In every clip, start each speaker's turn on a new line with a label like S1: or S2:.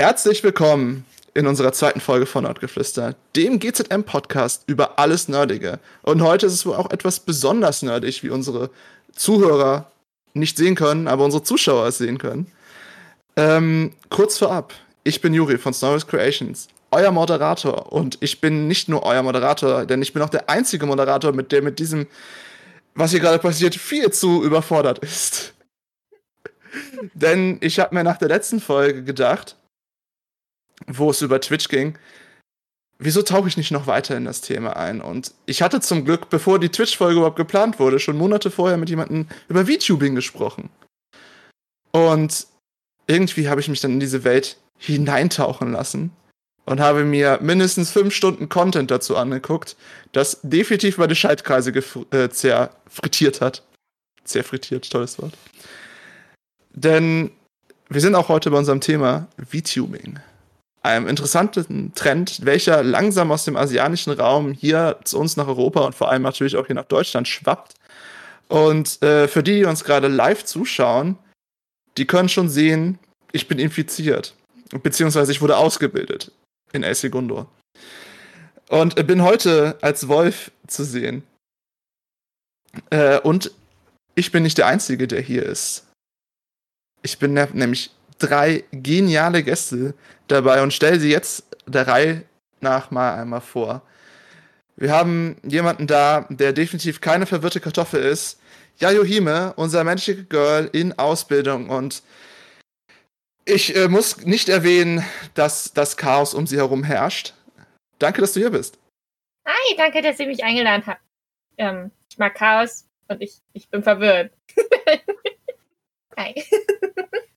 S1: Herzlich willkommen in unserer zweiten Folge von Nerdgeflüster, dem GZM-Podcast über alles Nerdige. Und heute ist es wohl auch etwas besonders nerdig, wie unsere Zuhörer nicht sehen können, aber unsere Zuschauer es sehen können. Ähm, kurz vorab, ich bin Juri von Snorris Creations, euer Moderator. Und ich bin nicht nur euer Moderator, denn ich bin auch der einzige Moderator, mit der mit diesem, was hier gerade passiert, viel zu überfordert ist. denn ich habe mir nach der letzten Folge gedacht, wo es über Twitch ging, wieso tauche ich nicht noch weiter in das Thema ein? Und ich hatte zum Glück, bevor die Twitch-Folge überhaupt geplant wurde, schon Monate vorher mit jemandem über VTubing gesprochen. Und irgendwie habe ich mich dann in diese Welt hineintauchen lassen und habe mir mindestens fünf Stunden Content dazu angeguckt, das definitiv meine Schaltkreise äh, zerfrittiert hat. Zerfrittiert, tolles Wort. Denn wir sind auch heute bei unserem Thema VTubing einem interessanten Trend, welcher langsam aus dem asiatischen Raum hier zu uns nach Europa und vor allem natürlich auch hier nach Deutschland schwappt. Und äh, für die, die uns gerade live zuschauen, die können schon sehen, ich bin infiziert. Beziehungsweise ich wurde ausgebildet in El Segundo. Und bin heute als Wolf zu sehen. Äh, und ich bin nicht der Einzige, der hier ist. Ich bin nämlich drei geniale Gäste dabei und stelle sie jetzt der Reihe nach mal einmal vor. Wir haben jemanden da, der definitiv keine verwirrte Kartoffel ist. Yayohime, unser Magic Girl in Ausbildung und ich äh, muss nicht erwähnen, dass das Chaos um sie herum herrscht. Danke, dass du hier bist.
S2: Hi, danke, dass ihr mich eingeladen habt. Ähm, ich mag Chaos und ich, ich bin verwirrt. Hi.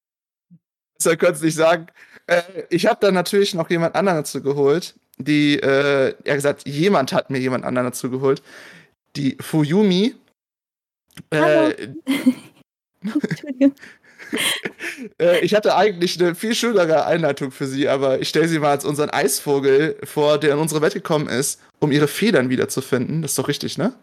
S1: Könnte es nicht sagen. Äh, ich habe dann natürlich noch jemand anderen dazu geholt. Die, äh, er gesagt, jemand hat mir jemand anderen dazu geholt. Die Fuyumi. Äh, äh, ich hatte eigentlich eine viel schönere Einleitung für sie, aber ich stelle sie mal als unseren Eisvogel vor, der in unsere Welt gekommen ist, um ihre Federn wiederzufinden. Das ist doch richtig, ne?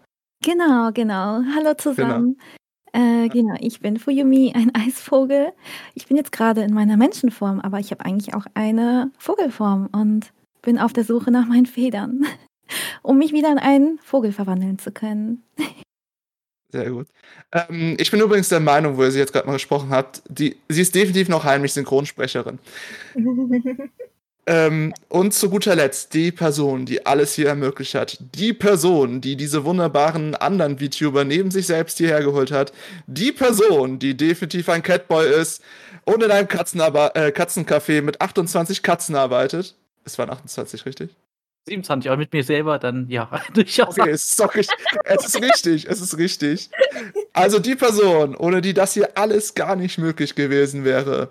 S3: Genau, genau. Hallo zusammen. Genau. Äh, genau, ich bin Fuyumi, ein Eisvogel. Ich bin jetzt gerade in meiner Menschenform, aber ich habe eigentlich auch eine Vogelform und bin auf der Suche nach meinen Federn, um mich wieder in einen Vogel verwandeln zu können.
S1: Sehr gut. Ähm, ich bin übrigens der Meinung, wo ihr sie jetzt gerade mal gesprochen habt, die, sie ist definitiv noch heimlich Synchronsprecherin. Ähm, und zu guter Letzt die Person, die alles hier ermöglicht hat. Die Person, die diese wunderbaren anderen VTuber neben sich selbst hierher geholt hat. Die Person, die definitiv ein Catboy ist und in einem Katzenaba äh, Katzencafé mit 28 Katzen arbeitet. Es waren 28, richtig?
S4: 27, aber mit mir selber dann ja durchaus.
S1: Okay, es ist, doch richtig, es ist richtig, es ist richtig. Also die Person, ohne die das hier alles gar nicht möglich gewesen wäre.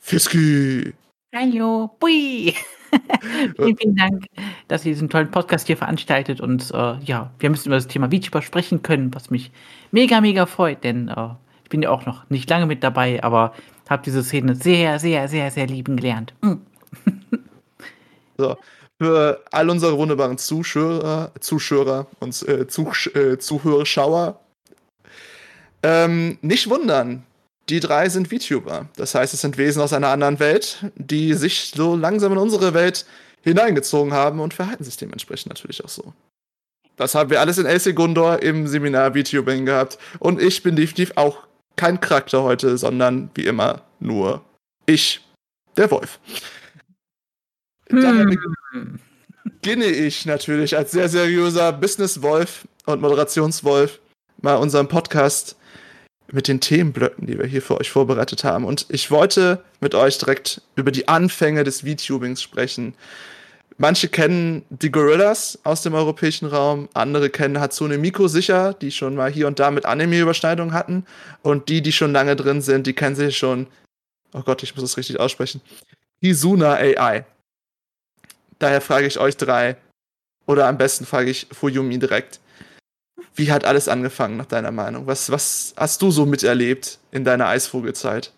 S1: Fiski.
S4: Hallo, bui. vielen, vielen Dank, dass ihr diesen tollen Podcast hier veranstaltet. Und äh, ja, wir müssen über das Thema VTuber sprechen können, was mich mega, mega freut, denn äh, ich bin ja auch noch nicht lange mit dabei, aber habe diese Szene sehr, sehr, sehr, sehr lieben gelernt. Mhm.
S1: so. Für all unsere wunderbaren Zuschauer, Zuschauer und äh, Zuh äh, Zuhörerschauer, ähm, nicht wundern, die drei sind VTuber. Das heißt, es sind Wesen aus einer anderen Welt, die sich so langsam in unsere Welt hineingezogen haben und verhalten sich dementsprechend natürlich auch so. Das haben wir alles in El Segundor im Seminar VTubing gehabt. Und ich bin definitiv auch kein Charakter heute, sondern wie immer nur ich, der Wolf. Hm. Daher beginne ich natürlich als sehr seriöser Business-Wolf und Moderationswolf mal unseren Podcast mit den Themenblöcken, die wir hier für euch vorbereitet haben. Und ich wollte mit euch direkt über die Anfänge des VTubings sprechen. Manche kennen die Gorillas aus dem europäischen Raum, andere kennen Hatsune Miku sicher, die schon mal hier und da mit Anime-Überschneidungen hatten. Und die, die schon lange drin sind, die kennen sich schon, oh Gott, ich muss es richtig aussprechen, Hizuna AI. Daher frage ich euch drei, oder am besten frage ich Fuyumi direkt. Wie hat alles angefangen, nach deiner Meinung? Was, was hast du so miterlebt in deiner Eisvogelzeit?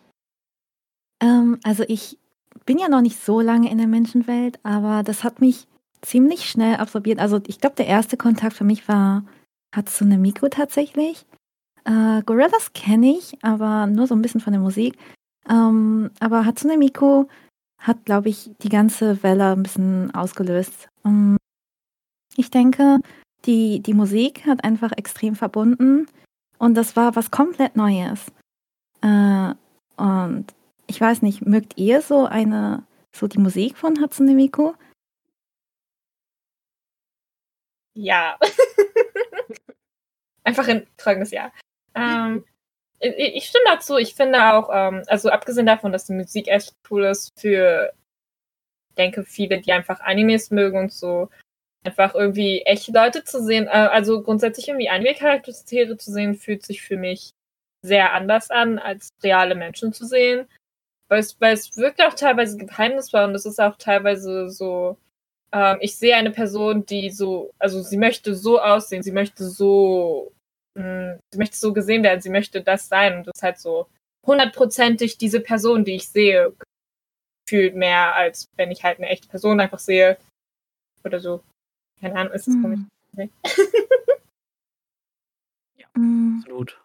S3: Ähm, also ich bin ja noch nicht so lange in der Menschenwelt, aber das hat mich ziemlich schnell absorbiert. Also ich glaube, der erste Kontakt für mich war Hatsune Miku tatsächlich. Äh, Gorillas kenne ich, aber nur so ein bisschen von der Musik. Ähm, aber Hatsune Miku hat, glaube ich, die ganze Welle ein bisschen ausgelöst. Um, ich denke, die, die Musik hat einfach extrem verbunden und das war was komplett Neues. Äh, und ich weiß nicht, mögt ihr so eine, so die Musik von Hatsune Miku?
S2: Ja. Einfach ein trockenes Ja. Ähm, ich, ich, stimme dazu. Ich finde auch, ähm, also abgesehen davon, dass die Musik echt cool ist für, denke, viele, die einfach Animes mögen und so, einfach irgendwie echte Leute zu sehen. Äh, also grundsätzlich irgendwie Anime-Charaktere zu sehen, fühlt sich für mich sehr anders an, als reale Menschen zu sehen. Weil es, weil es wirkt auch teilweise geheimnisvoll und es ist auch teilweise so, ähm, ich sehe eine Person, die so, also sie möchte so aussehen, sie möchte so, mh, mm, sie möchte so gesehen werden, sie möchte das sein und das ist halt so hundertprozentig diese Person, die ich sehe, fühlt mehr, als wenn ich halt eine echte Person einfach sehe oder so. Keine Ahnung, ist das mhm. komisch.
S4: Ja, mhm. absolut.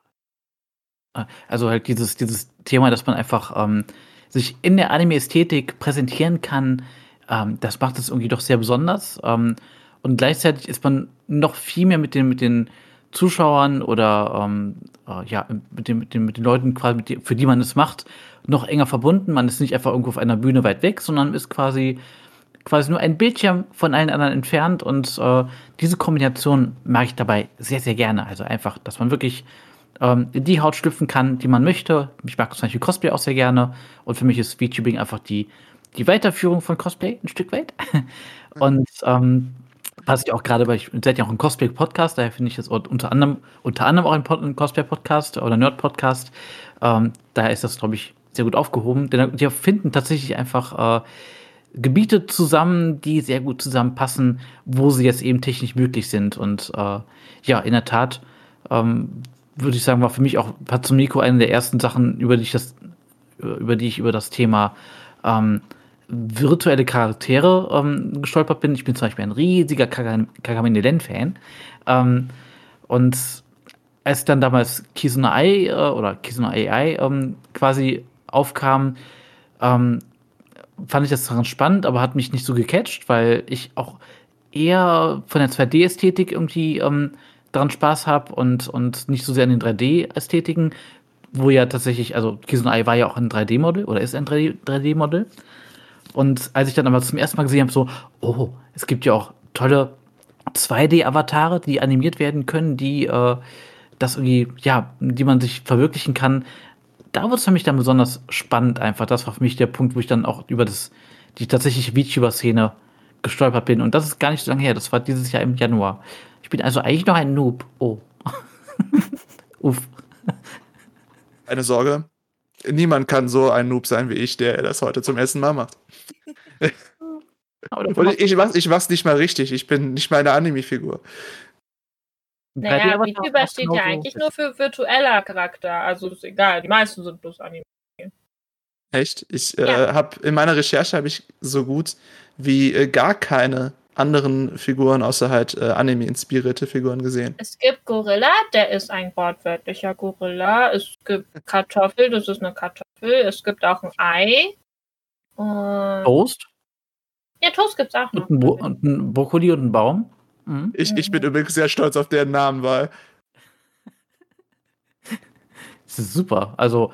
S4: Ah, also halt dieses, dieses Thema, dass man einfach ähm, sich in der Anime-Ästhetik präsentieren kann, ähm, das macht es irgendwie doch sehr besonders. Ähm, und gleichzeitig ist man noch viel mehr mit den, mit den Zuschauern oder ähm, äh, ja, mit den, mit, den, mit den Leuten, quasi, die, für die man es macht, noch enger verbunden. Man ist nicht einfach irgendwo auf einer Bühne weit weg, sondern ist quasi quasi nur ein Bildschirm von allen anderen entfernt und äh, diese Kombination mag ich dabei sehr, sehr gerne. Also einfach, dass man wirklich ähm, in die Haut schlüpfen kann, die man möchte. Ich mag zum Beispiel Cosplay auch sehr gerne und für mich ist VTubing einfach die, die Weiterführung von Cosplay ein Stück weit. und ähm, was ich auch gerade, weil ich seid ja auch ein Cosplay-Podcast, daher finde ich das unter anderem, unter anderem auch ein, ein Cosplay-Podcast oder Nerd-Podcast. Ähm, daher ist das, glaube ich, sehr gut aufgehoben, denn die finden tatsächlich einfach äh, Gebiete zusammen, die sehr gut zusammenpassen, wo sie jetzt eben technisch möglich sind. Und äh, ja, in der Tat ähm, würde ich sagen, war für mich auch Patsumiko eine der ersten Sachen, über die ich das, über die ich über das Thema ähm, virtuelle Charaktere ähm, gestolpert bin. Ich bin zum Beispiel ein riesiger Kagami Len-Fan. Ähm, und als dann damals Kisuna Ai äh, oder Kisuna AI ähm, quasi aufkam, ähm, fand ich das daran spannend, aber hat mich nicht so gecatcht, weil ich auch eher von der 2D-Ästhetik irgendwie ähm, daran Spaß habe und, und nicht so sehr an den 3D-Ästhetiken, wo ja tatsächlich, also Kizun Ai war ja auch ein 3D-Modell oder ist ein 3D-Modell. Und als ich dann aber zum ersten Mal gesehen habe, so, oh, es gibt ja auch tolle 2D-Avatare, die animiert werden können, die äh, das irgendwie, ja, die man sich verwirklichen kann, da wird es für mich dann besonders spannend einfach. Das war für mich der Punkt, wo ich dann auch über das, die tatsächliche VTuber-Szene gestolpert bin. Und das ist gar nicht so lange her. Das war dieses Jahr im Januar. Ich bin also eigentlich noch ein Noob. Oh.
S1: Uff. Keine Sorge. Niemand kann so ein Noob sein wie ich, der das heute zum ersten Mal macht. Und ich, mach's, ich mach's nicht mal richtig. Ich bin nicht mal eine Anime-Figur.
S2: Naja, VTuber steht ja eigentlich nur für virtueller Charakter. Also ist egal, die meisten sind bloß Anime.
S1: Echt? Ich äh, ja. äh, habe in meiner Recherche habe ich so gut wie äh, gar keine anderen Figuren außer halt äh, Anime-inspirierte Figuren gesehen.
S2: Es gibt Gorilla, der ist ein wortwörtlicher Gorilla. Es gibt Kartoffel, das ist eine Kartoffel. Es gibt auch ein Ei.
S4: Und Toast?
S2: Ja, Toast gibt's auch noch.
S4: Und ein, und ein Brokkoli und ein Baum?
S1: Mhm. Ich, ich bin übrigens sehr stolz auf deren Namenwahl.
S4: Das ist super. Also,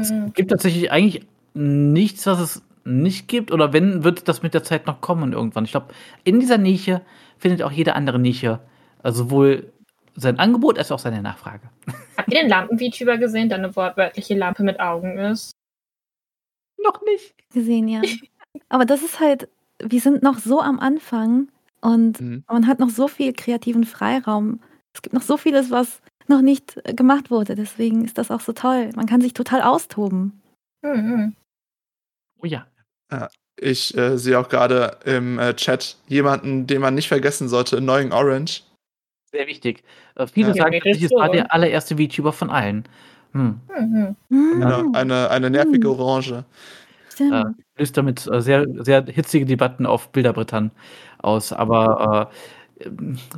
S4: es gibt tatsächlich eigentlich nichts, was es nicht gibt. Oder wenn, wird das mit der Zeit noch kommen irgendwann. Ich glaube, in dieser Nische findet auch jede andere Nische also sowohl sein Angebot als auch seine Nachfrage.
S2: Habt ihr den Lampen-VTuber gesehen, der eine wortwörtliche Lampe mit Augen ist?
S4: Noch nicht.
S3: Gesehen, ja. Aber das ist halt, wir sind noch so am Anfang und mhm. man hat noch so viel kreativen Freiraum. Es gibt noch so vieles, was noch nicht äh, gemacht wurde. Deswegen ist das auch so toll. Man kann sich total austoben.
S2: Mhm.
S4: Oh ja.
S1: Ich äh, sehe auch gerade im äh, Chat jemanden, den man nicht vergessen sollte, Annoying Orange.
S4: Sehr wichtig. Äh, viele ja, sagen, es war der allererste VTuber von allen. Hm.
S1: Mhm. Genau, eine, eine nervige mhm. Orange.
S4: Äh, löst damit äh, sehr, sehr hitzige Debatten auf Bilderbrettern aus. Aber äh,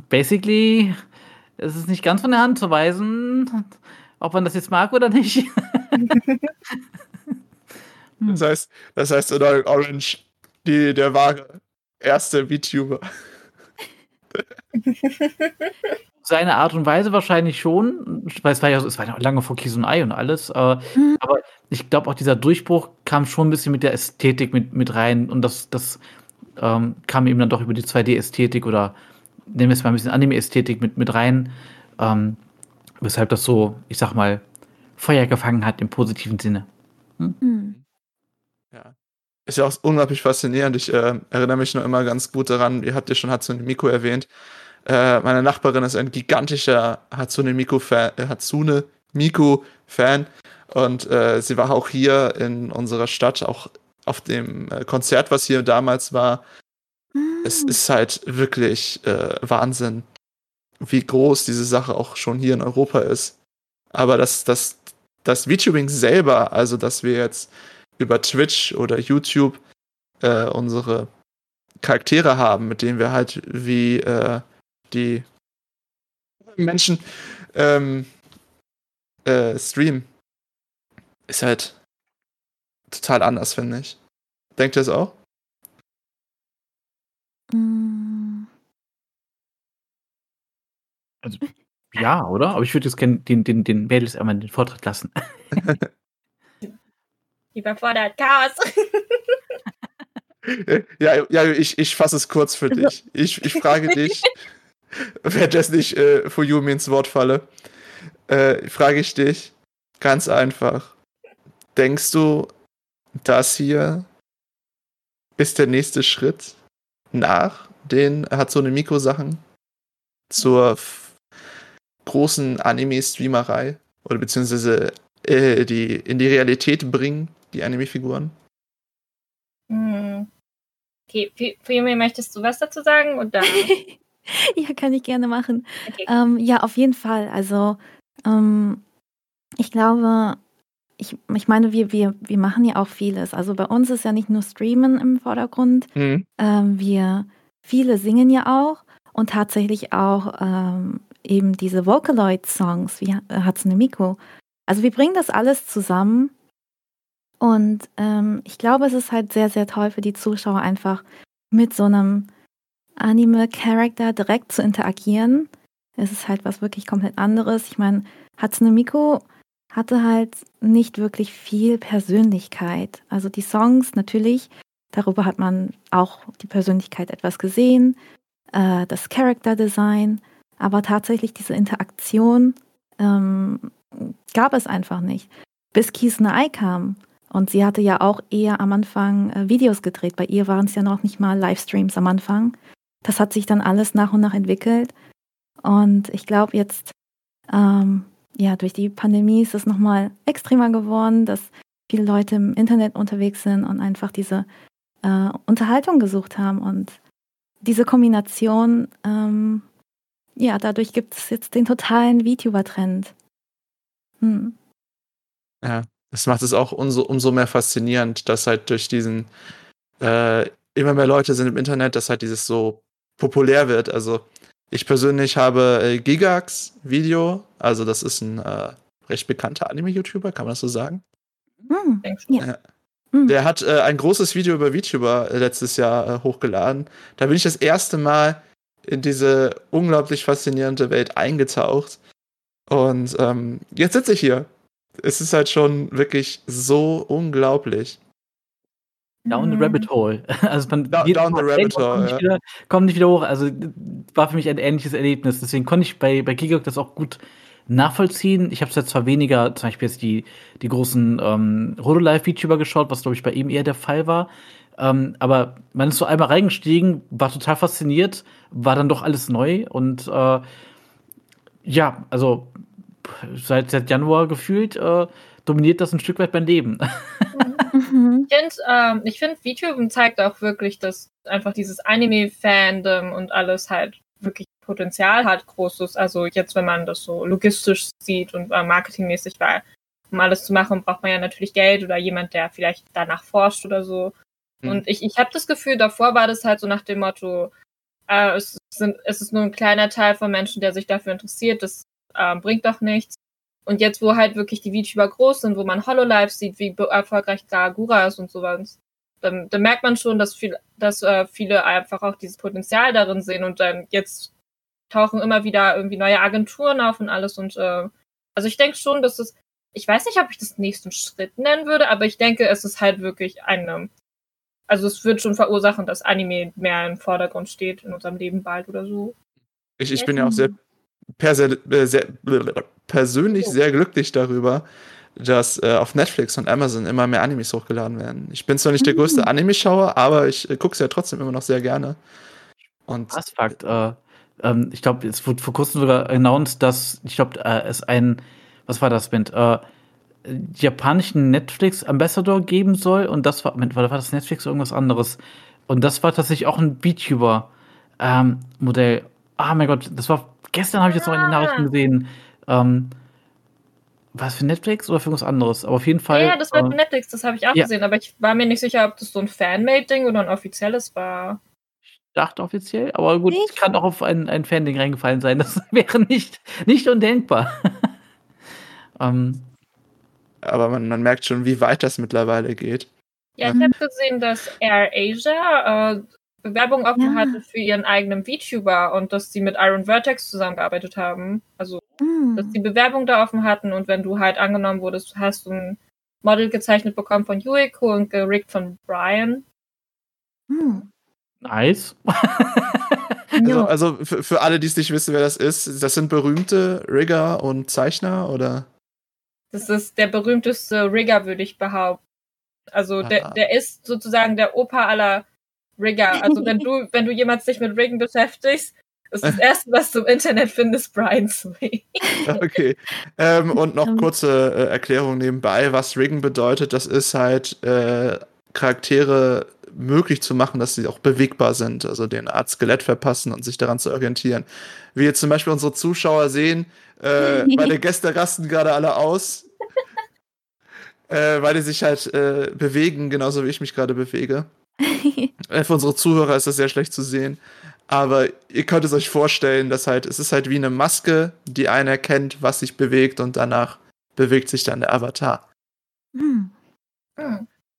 S4: basically ist es nicht ganz von der Hand zu weisen, ob man das jetzt mag oder nicht.
S1: Das heißt, das heißt, Orange, die, der wahre erste VTuber.
S4: Seine Art und Weise wahrscheinlich schon, weil es war ja, es war ja lange vor Kies und Ei und alles, äh, mhm. aber ich glaube auch dieser Durchbruch kam schon ein bisschen mit der Ästhetik mit, mit rein und das, das ähm, kam eben dann doch über die 2D-Ästhetik oder nehmen wir es mal ein bisschen Anime-Ästhetik mit, mit rein, ähm, weshalb das so, ich sag mal, Feuer gefangen hat im positiven Sinne. Hm? Mhm.
S1: Ja. Ist ja auch unglaublich faszinierend. Ich äh, erinnere mich noch immer ganz gut daran, ihr habt ja schon Hatsune Miku erwähnt. Äh, meine Nachbarin ist ein gigantischer Hatsune Miku-Fan, äh, Hatsune Miku-Fan. Und äh, sie war auch hier in unserer Stadt, auch auf dem äh, Konzert, was hier damals war. Mhm. Es ah. ist halt wirklich äh, Wahnsinn, wie groß diese Sache auch schon hier in Europa ist. Aber das, das, das VTubing selber, also dass wir jetzt über Twitch oder YouTube äh, unsere Charaktere haben, mit denen wir halt wie äh, die Menschen ähm, äh, streamen. Ist halt total anders, finde ich. Denkt ihr es auch?
S4: Mm. Also, ja, oder? Aber ich würde jetzt gerne den, den, den Mädels einmal den Vortritt lassen.
S2: Überfordert Chaos.
S1: ja, ja, ich, ich fasse es kurz für dich. Ich, ich frage dich, währenddessen ich äh, Fuyumi ins Wort falle, äh, frage ich dich ganz einfach. Denkst du, das hier ist der nächste Schritt nach den Hatsune Miku Sachen zur großen Anime-Streamerei oder beziehungsweise äh, die in die Realität bringen die Anime-Figuren.
S2: Hm. Okay, Fuyumi, möchtest du was dazu sagen? Oder?
S3: ja, kann ich gerne machen. Okay. Ähm, ja, auf jeden Fall. Also, ähm, ich glaube, ich, ich meine, wir, wir, wir machen ja auch vieles. Also bei uns ist ja nicht nur Streamen im Vordergrund. Mhm. Ähm, wir viele singen ja auch und tatsächlich auch ähm, eben diese Vocaloid-Songs wie Hatsune Miku. Also wir bringen das alles zusammen und ähm, ich glaube, es ist halt sehr, sehr toll für die Zuschauer, einfach mit so einem Anime-Charakter direkt zu interagieren. Es ist halt was wirklich komplett anderes. Ich meine, Hatsune Miku hatte halt nicht wirklich viel Persönlichkeit. Also die Songs natürlich, darüber hat man auch die Persönlichkeit etwas gesehen, äh, das Character Design, aber tatsächlich diese Interaktion ähm, gab es einfach nicht. Bis Kisne Ai kam und sie hatte ja auch eher am Anfang äh, Videos gedreht. Bei ihr waren es ja noch nicht mal Livestreams am Anfang. Das hat sich dann alles nach und nach entwickelt. Und ich glaube jetzt, ähm, ja, durch die Pandemie ist es nochmal extremer geworden, dass viele Leute im Internet unterwegs sind und einfach diese äh, Unterhaltung gesucht haben. Und diese Kombination, ähm, ja, dadurch gibt es jetzt den totalen VTuber-Trend.
S1: Hm. Ja, das macht es auch umso, umso mehr faszinierend, dass halt durch diesen äh, immer mehr Leute sind im Internet, dass halt dieses so populär wird. Also ich persönlich habe äh, Gigax Video, also das ist ein äh, recht bekannter Anime-YouTuber, kann man das so sagen? Hm, ja. Hm. Der hat äh, ein großes Video über VTuber äh, letztes Jahr äh, hochgeladen. Da bin ich das erste Mal in diese unglaublich faszinierende Welt eingetaucht. Und ähm, jetzt sitze ich hier es ist halt schon wirklich so unglaublich.
S4: Down the Rabbit Hole. Also man
S1: da, down the Rabbit Hole.
S4: Nicht ja. wieder, kommt nicht wieder hoch. Also war für mich ein ähnliches Erlebnis. Deswegen konnte ich bei, bei Gigok das auch gut nachvollziehen. Ich habe jetzt zwar weniger, zum Beispiel jetzt die, die großen ähm, Rodolive-VTuber geschaut, was glaube ich bei ihm eher der Fall war. Ähm, aber man ist so einmal reingestiegen, war total fasziniert, war dann doch alles neu und äh, ja, also seit, seit Januar gefühlt äh, dominiert das ein Stück weit mein Leben.
S2: Mhm. ich finde, ähm, ich find, VTuber zeigt auch wirklich, dass einfach dieses Anime-Fandom und alles halt wirklich Potenzial hat, großes. Also jetzt, wenn man das so logistisch sieht und äh, marketingmäßig, weil um alles zu machen, braucht man ja natürlich Geld oder jemand, der vielleicht danach forscht oder so. Mhm. Und ich, ich habe das Gefühl, davor war das halt so nach dem Motto, äh, es, sind, es ist nur ein kleiner Teil von Menschen, der sich dafür interessiert. Das äh, bringt doch nichts. Und jetzt, wo halt wirklich die VTuber groß sind, wo man Hololive sieht, wie erfolgreich Gagura ist und sowas, dann, dann merkt man schon, dass, viel, dass äh, viele einfach auch dieses Potenzial darin sehen und dann jetzt tauchen immer wieder irgendwie neue Agenturen auf und alles und äh, also ich denke schon, dass es, ich weiß nicht, ob ich das nächsten Schritt nennen würde, aber ich denke, es ist halt wirklich eine, also es wird schon verursachen, dass Anime mehr im Vordergrund steht in unserem Leben bald oder so.
S1: Ich, ich bin ja auch sehr, sehr persönlich sehr glücklich darüber, dass äh, auf Netflix und Amazon immer mehr Animes hochgeladen werden. Ich bin zwar nicht der mhm. größte Anime-Schauer, aber ich äh, gucke es ja trotzdem immer noch sehr gerne.
S4: Und Was Fakt, äh, ähm, ich glaube, es wurde vor kurzem sogar announced, dass, ich glaube, äh, es ein, was war das mit, äh, japanischen Netflix-Ambassador geben soll und das war, war das Netflix oder irgendwas anderes? Und das war tatsächlich auch ein VTuber-Modell. Ähm, ah, mein Gott, das war, gestern habe ich jetzt noch in den Nachrichten gesehen. Ähm, war es für Netflix oder für was anderes? Aber auf jeden Fall.
S2: Ja, das war für äh, Netflix, das habe ich auch ja. gesehen, aber ich war mir nicht sicher, ob das so ein Fanmade-Ding oder ein offizielles war.
S4: Ich dachte offiziell, aber gut, es kann auch auf ein, ein Fan-Ding reingefallen sein. Das wäre nicht, nicht undenkbar.
S1: ähm, aber man, man merkt schon, wie weit das mittlerweile geht.
S2: Ja, ich habe gesehen, dass Air Asia äh, Bewerbung offen ja. hatte für ihren eigenen VTuber und dass sie mit Iron Vertex zusammengearbeitet haben. Also, mhm. dass die Bewerbung da offen hatten und wenn du halt angenommen wurdest, hast du ein Model gezeichnet bekommen von Yuiko und gerickt von Brian.
S4: Mhm. Nice.
S1: also, also für, für alle, die es nicht wissen, wer das ist, das sind berühmte Rigger und Zeichner oder?
S2: Das ist der berühmteste Rigger, würde ich behaupten. Also der, der ist sozusagen der Opa aller Rigger. Also wenn du, wenn du jemals dich mit Riggen beschäftigst, ist das erste, was du im Internet findest, Brian Sway.
S1: okay. Ähm, und noch kurze äh, Erklärung nebenbei, was Riggen bedeutet. Das ist halt äh, Charaktere möglich zu machen, dass sie auch bewegbar sind, also den Art Skelett verpassen und sich daran zu orientieren. Wie jetzt zum Beispiel unsere Zuschauer sehen, äh, meine Gäste rasten gerade alle aus, äh, weil die sich halt äh, bewegen, genauso wie ich mich gerade bewege. Für unsere Zuhörer ist das sehr schlecht zu sehen. Aber ihr könnt es euch vorstellen, dass halt, es ist halt wie eine Maske, die einen erkennt, was sich bewegt und danach bewegt sich dann der Avatar. Hm.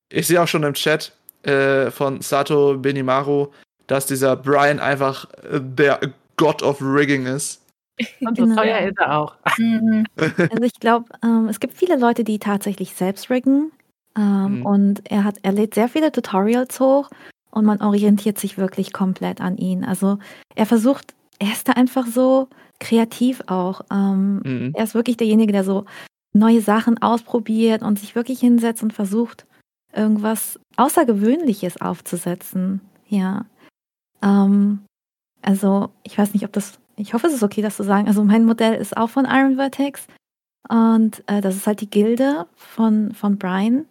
S1: Ich sehe auch schon im Chat äh, von Sato Benimaru, dass dieser Brian einfach äh, der God of Rigging ist.
S4: Und so genau. teuer ist er auch.
S3: Mhm. Also ich glaube, ähm, es gibt viele Leute, die tatsächlich selbst riggen. Ähm, mhm. Und er hat, er lädt sehr viele Tutorials hoch und man orientiert sich wirklich komplett an ihn. Also er versucht, er ist da einfach so kreativ auch. Ähm, mhm. Er ist wirklich derjenige, der so neue Sachen ausprobiert und sich wirklich hinsetzt und versucht, irgendwas Außergewöhnliches aufzusetzen. Ja. Ähm, also, ich weiß nicht, ob das, ich hoffe, es ist okay, das zu sagen. Also, mein Modell ist auch von Iron Vertex. Und äh, das ist halt die Gilde von, von Brian.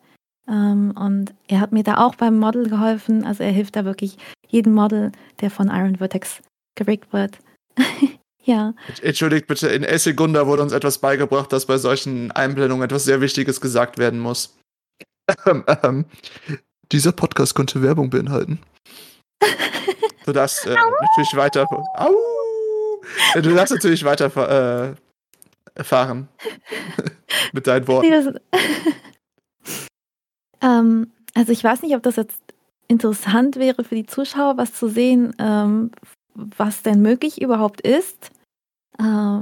S3: Ähm, und er hat mir da auch beim Model geholfen. Also er hilft da wirklich jedem Model, der von Iron Vertex gerickt wird. ja.
S1: Entschuldigt bitte, in Essigunda wurde uns etwas beigebracht, dass bei solchen Einblendungen etwas sehr Wichtiges gesagt werden muss. Ähm, ähm, dieser Podcast könnte Werbung beinhalten. Du darfst äh, natürlich weiter. Au! Du darfst natürlich weiter äh, fahren. Mit deinen Worten.
S3: Ähm, also ich weiß nicht, ob das jetzt interessant wäre für die Zuschauer, was zu sehen, ähm, was denn möglich überhaupt ist.
S1: Äh,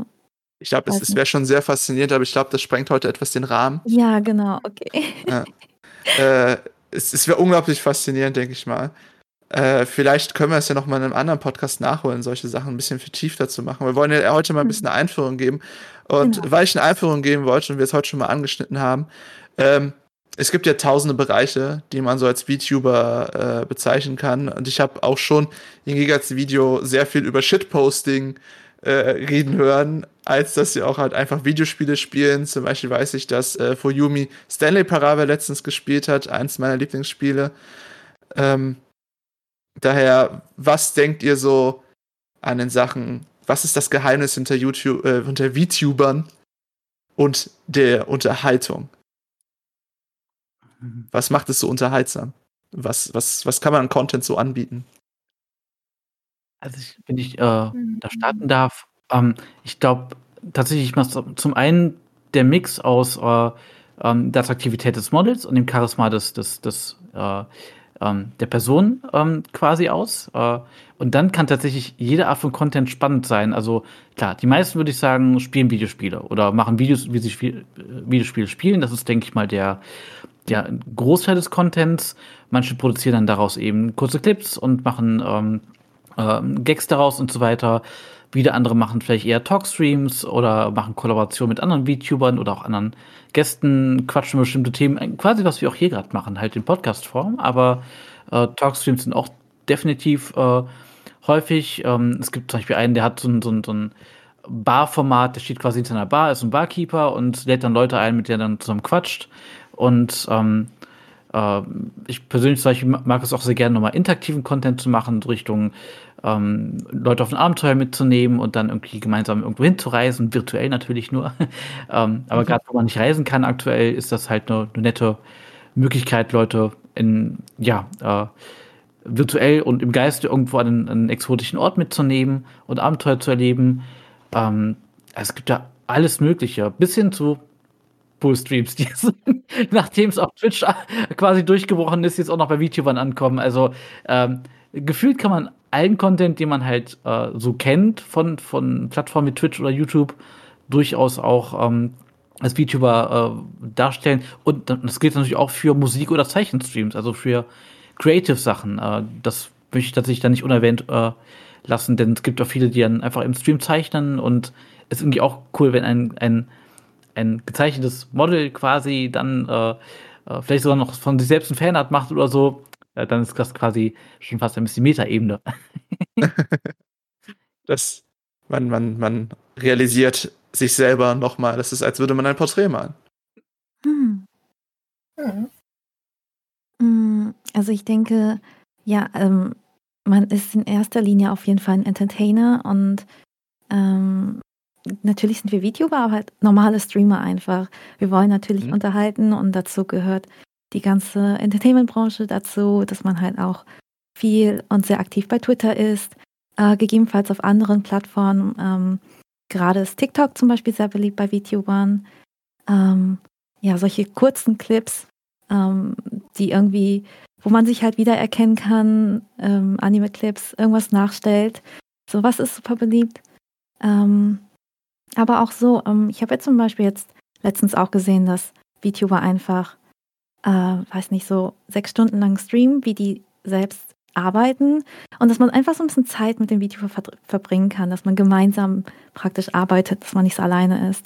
S1: ich glaube, es, es wäre schon sehr faszinierend, aber ich glaube, das sprengt heute etwas den Rahmen.
S3: Ja, genau, okay. Ja.
S1: äh, es, es wäre unglaublich faszinierend, denke ich mal. Äh, vielleicht können wir es ja noch mal in einem anderen Podcast nachholen, solche Sachen ein bisschen vertiefter zu machen. Wir wollen ja heute mal ein bisschen eine Einführung geben. Und genau. weil ich eine Einführung geben wollte und wir es heute schon mal angeschnitten haben, ähm, es gibt ja tausende Bereiche, die man so als VTuber äh, bezeichnen kann. Und ich habe auch schon in Gigas Video sehr viel über Shitposting äh, reden hören, als dass sie auch halt einfach Videospiele spielen. Zum Beispiel weiß ich, dass äh, Fuyumi Stanley Parable letztens gespielt hat, eins meiner Lieblingsspiele. Ähm, daher, was denkt ihr so an den Sachen? Was ist das Geheimnis hinter YouTube, äh, hinter VTubern und der Unterhaltung? Mhm. Was macht es so unterhaltsam? Was, was, was kann man an Content so anbieten?
S4: Also, ich, wenn ich äh, da starten darf, ähm, ich glaube tatsächlich, zum einen der Mix aus äh, ähm, der Attraktivität des Models und dem Charisma des, des, des äh, ähm, der Person ähm, quasi aus. Äh, und dann kann tatsächlich jede Art von Content spannend sein. Also klar, die meisten würde ich sagen, spielen Videospiele oder machen Videos, wie sie Spiel, äh, Videospiele spielen. Das ist, denke ich mal, der, der Großteil des Contents. Manche produzieren dann daraus eben kurze Clips und machen ähm, ähm, Gags daraus und so weiter. Wieder andere machen vielleicht eher Talkstreams oder machen Kollaboration mit anderen VTubern oder auch anderen Gästen, quatschen bestimmte Themen, quasi was wir auch hier gerade machen, halt in Podcast-Form. Aber äh, Talkstreams sind auch definitiv äh, häufig. Ähm, es gibt zum Beispiel einen, der hat so ein, so ein, so ein Barformat, der steht quasi in seiner Bar, ist ein Barkeeper und lädt dann Leute ein, mit denen er dann zusammen quatscht. Und ähm, äh, ich persönlich zum Beispiel mag es auch sehr gerne, nochmal interaktiven Content zu machen, Richtung ähm, Leute auf ein Abenteuer mitzunehmen und dann irgendwie gemeinsam irgendwo hinzureisen, virtuell natürlich nur. ähm, aber mhm. gerade wo man nicht reisen kann aktuell, ist das halt eine, eine nette Möglichkeit, Leute in, ja, äh, virtuell und im Geiste irgendwo an einen, einen, exotischen Ort mitzunehmen und Abenteuer zu erleben. Ähm, es gibt ja alles Mögliche, bis hin zu Pool-Streams, die nachdem es auf Twitch quasi durchgebrochen ist, jetzt auch noch bei VTubern ankommen. Also ähm, gefühlt kann man allen Content, den man halt äh, so kennt von, von Plattformen wie Twitch oder YouTube, durchaus auch ähm, als VTuber äh, darstellen. Und das gilt natürlich auch für Musik- oder Zeichenstreams, also für Creative-Sachen. Äh, das möchte ich tatsächlich dann nicht unerwähnt äh, lassen, denn es gibt auch viele, die dann einfach im Stream zeichnen und es ist irgendwie auch cool, wenn ein, ein, ein gezeichnetes Model quasi dann äh, äh vielleicht sogar noch von sich selbst ein Fanart macht oder so, äh, dann ist das quasi schon fast ein bisschen Meta-Ebene.
S1: das, man, man, man realisiert sich selber nochmal. Das ist, als würde man ein Porträt malen. Hm.
S3: Hm. hm. Also ich denke, ja, ähm, man ist in erster Linie auf jeden Fall ein Entertainer und ähm, natürlich sind wir VTuber, aber halt normale Streamer einfach. Wir wollen natürlich mhm. unterhalten und dazu gehört die ganze Entertainment-Branche dazu, dass man halt auch viel und sehr aktiv bei Twitter ist, äh, gegebenenfalls auf anderen Plattformen. Ähm, gerade ist TikTok zum Beispiel sehr beliebt bei VTubern. Ähm, ja, solche kurzen Clips, ähm, die irgendwie, wo man sich halt wiedererkennen kann, ähm, Anime-Clips, irgendwas nachstellt. Sowas ist super beliebt. Ähm, aber auch so, ähm, ich habe jetzt zum Beispiel jetzt letztens auch gesehen, dass VTuber einfach äh, weiß nicht, so sechs Stunden lang streamen, wie die selbst arbeiten und dass man einfach so ein bisschen Zeit mit dem Video ver verbringen kann, dass man gemeinsam praktisch arbeitet, dass man nicht so alleine ist.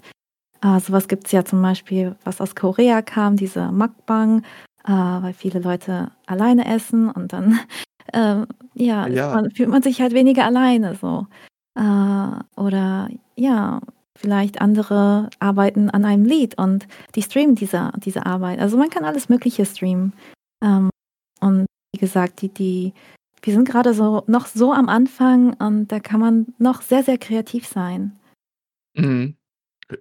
S3: Äh, sowas gibt es ja zum Beispiel, was aus Korea kam, diese Mukbang, äh, weil viele Leute alleine essen und dann äh, ja, ja. Man, fühlt man sich halt weniger alleine so. Äh, oder ja, vielleicht andere arbeiten an einem Lied und die streamen diese, diese Arbeit. Also man kann alles Mögliche streamen. Ähm, und wie gesagt, die, die, wir sind gerade so noch so am Anfang und da kann man noch sehr, sehr kreativ sein.
S1: Mhm.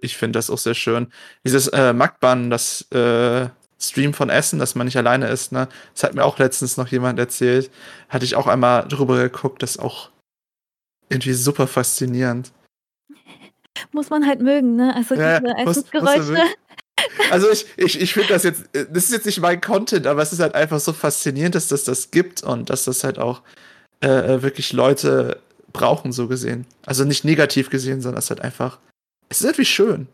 S1: Ich finde das auch sehr schön. Dieses äh, Mackban, das äh, Stream von Essen, dass man nicht alleine ist, ne? Das hat mir auch letztens noch jemand erzählt. Hatte ich auch einmal drüber geguckt, das ist auch irgendwie super faszinierend.
S3: Muss man halt mögen, ne? Also ja, diese Essensgeräusche.
S1: Also ich, ich, ich finde das jetzt, das ist jetzt nicht mein Content, aber es ist halt einfach so faszinierend, dass das das gibt und dass das halt auch äh, äh wirklich Leute brauchen, so gesehen. Also nicht negativ gesehen, sondern es ist halt einfach, es ist irgendwie schön.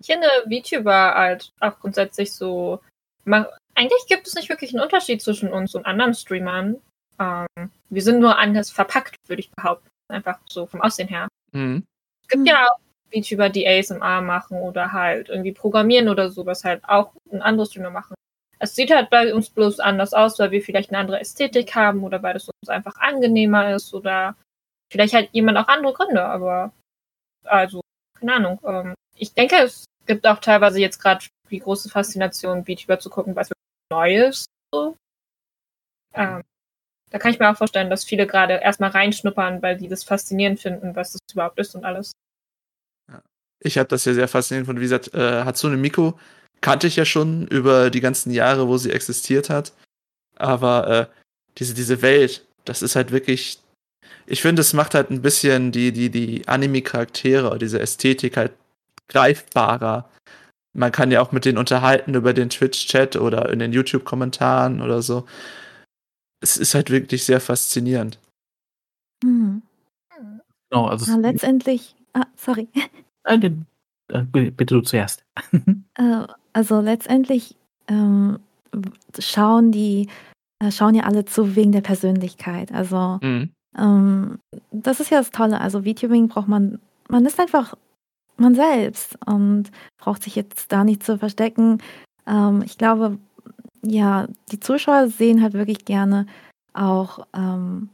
S2: Ich finde VTuber halt auch grundsätzlich so, man, eigentlich gibt es nicht wirklich einen Unterschied zwischen uns und anderen Streamern. Ähm, wir sind nur anders verpackt, würde ich behaupten. Einfach so vom Aussehen her. Mhm. Es gibt ja auch VTuber, die ASMR machen oder halt irgendwie programmieren oder so, was halt auch ein anderes Streamer machen. Es sieht halt bei uns bloß anders aus, weil wir vielleicht eine andere Ästhetik haben oder weil es uns einfach angenehmer ist oder vielleicht halt jemand auch andere Gründe, aber also, keine Ahnung. Ähm, ich denke, es gibt auch teilweise jetzt gerade die große Faszination, VTuber zu gucken, was Neues so. Ähm, da kann ich mir auch vorstellen, dass viele gerade erstmal reinschnuppern, weil die das faszinierend finden, was das überhaupt ist und alles.
S1: Ich habe das ja sehr faszinierend von, wie gesagt, äh, Hatsune Miku kannte ich ja schon über die ganzen Jahre, wo sie existiert hat. Aber äh, diese, diese Welt, das ist halt wirklich. Ich finde, es macht halt ein bisschen die, die, die Anime-Charaktere, diese Ästhetik halt greifbarer. man kann ja auch mit denen unterhalten über den Twitch-Chat oder in den YouTube-Kommentaren oder so. Es ist halt wirklich sehr faszinierend.
S3: Mhm.
S4: Genau, also
S3: Ja,
S4: es,
S3: letztendlich, ah, sorry.
S4: den- äh, bitte du zuerst.
S3: Äh, also letztendlich ähm, schauen die, äh, schauen ja alle zu wegen der Persönlichkeit. Also
S1: Mhm.
S3: ähm, das ist ja das Tolle. Also VTubing braucht man, man ist einfach man selbst und braucht sich jetzt da nicht zu verstecken. Ähm, ich glaube, ja, die Zuschauer sehen halt wirklich gerne auch ähm,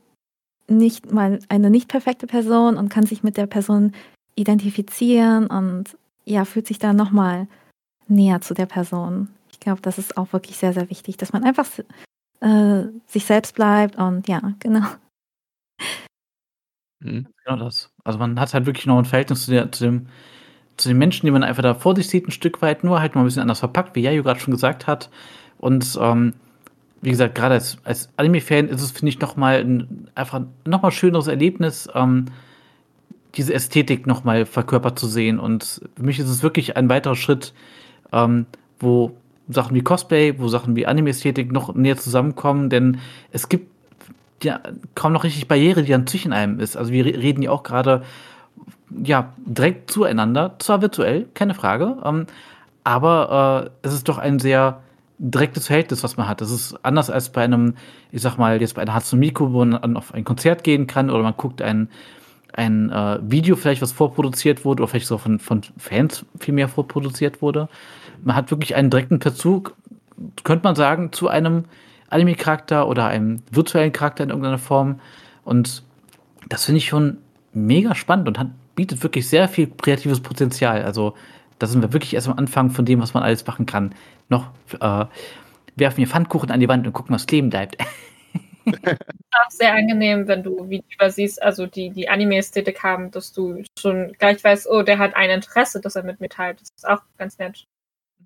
S3: nicht mal eine nicht perfekte Person und kann sich mit der Person identifizieren und ja, fühlt sich dann nochmal näher zu der Person. Ich glaube, das ist auch wirklich sehr, sehr wichtig, dass man einfach äh, sich selbst bleibt und ja, genau.
S1: Mhm.
S4: Genau das. Also man hat halt wirklich noch ein Verhältnis zu, der, zu, dem, zu den Menschen, die man einfach da vor sich sieht, ein Stück weit, nur halt mal ein bisschen anders verpackt, wie Jajo gerade schon gesagt hat. Und ähm, wie gesagt, gerade als, als Anime-Fan ist es, finde ich, nochmal ein einfach noch mal schöneres Erlebnis, ähm, diese Ästhetik nochmal verkörpert zu sehen. Und für mich ist es wirklich ein weiterer Schritt, ähm, wo Sachen wie Cosplay, wo Sachen wie Anime-Ästhetik noch näher zusammenkommen, denn es gibt ja kaum noch richtig Barriere, die dann zwischen einem ist. Also wir re- reden ja auch gerade ja direkt zueinander, zwar virtuell, keine Frage, ähm, aber äh, es ist doch ein sehr direktes Verhältnis, was man hat. Das ist anders als bei einem, ich sag mal, jetzt bei einer Hatsune Miku, wo man auf ein Konzert gehen kann oder man guckt ein, ein äh, Video vielleicht, was vorproduziert wurde oder vielleicht so von, von Fans viel mehr vorproduziert wurde. Man hat wirklich einen direkten Bezug, könnte man sagen, zu einem Anime-Charakter oder einem virtuellen Charakter in irgendeiner Form. Und das finde ich schon mega spannend und hat, bietet wirklich sehr viel kreatives Potenzial. Also da sind wir wirklich erst am Anfang von dem, was man alles machen kann. Noch äh, werfen wir Pfannkuchen an die Wand und gucken, was kleben bleibt.
S2: auch sehr angenehm, wenn du VTuber siehst, also die die Anime-Ästhetik haben, dass du schon gleich weißt, oh, der hat ein Interesse, das er mit mir teilt. Das ist auch ganz nett.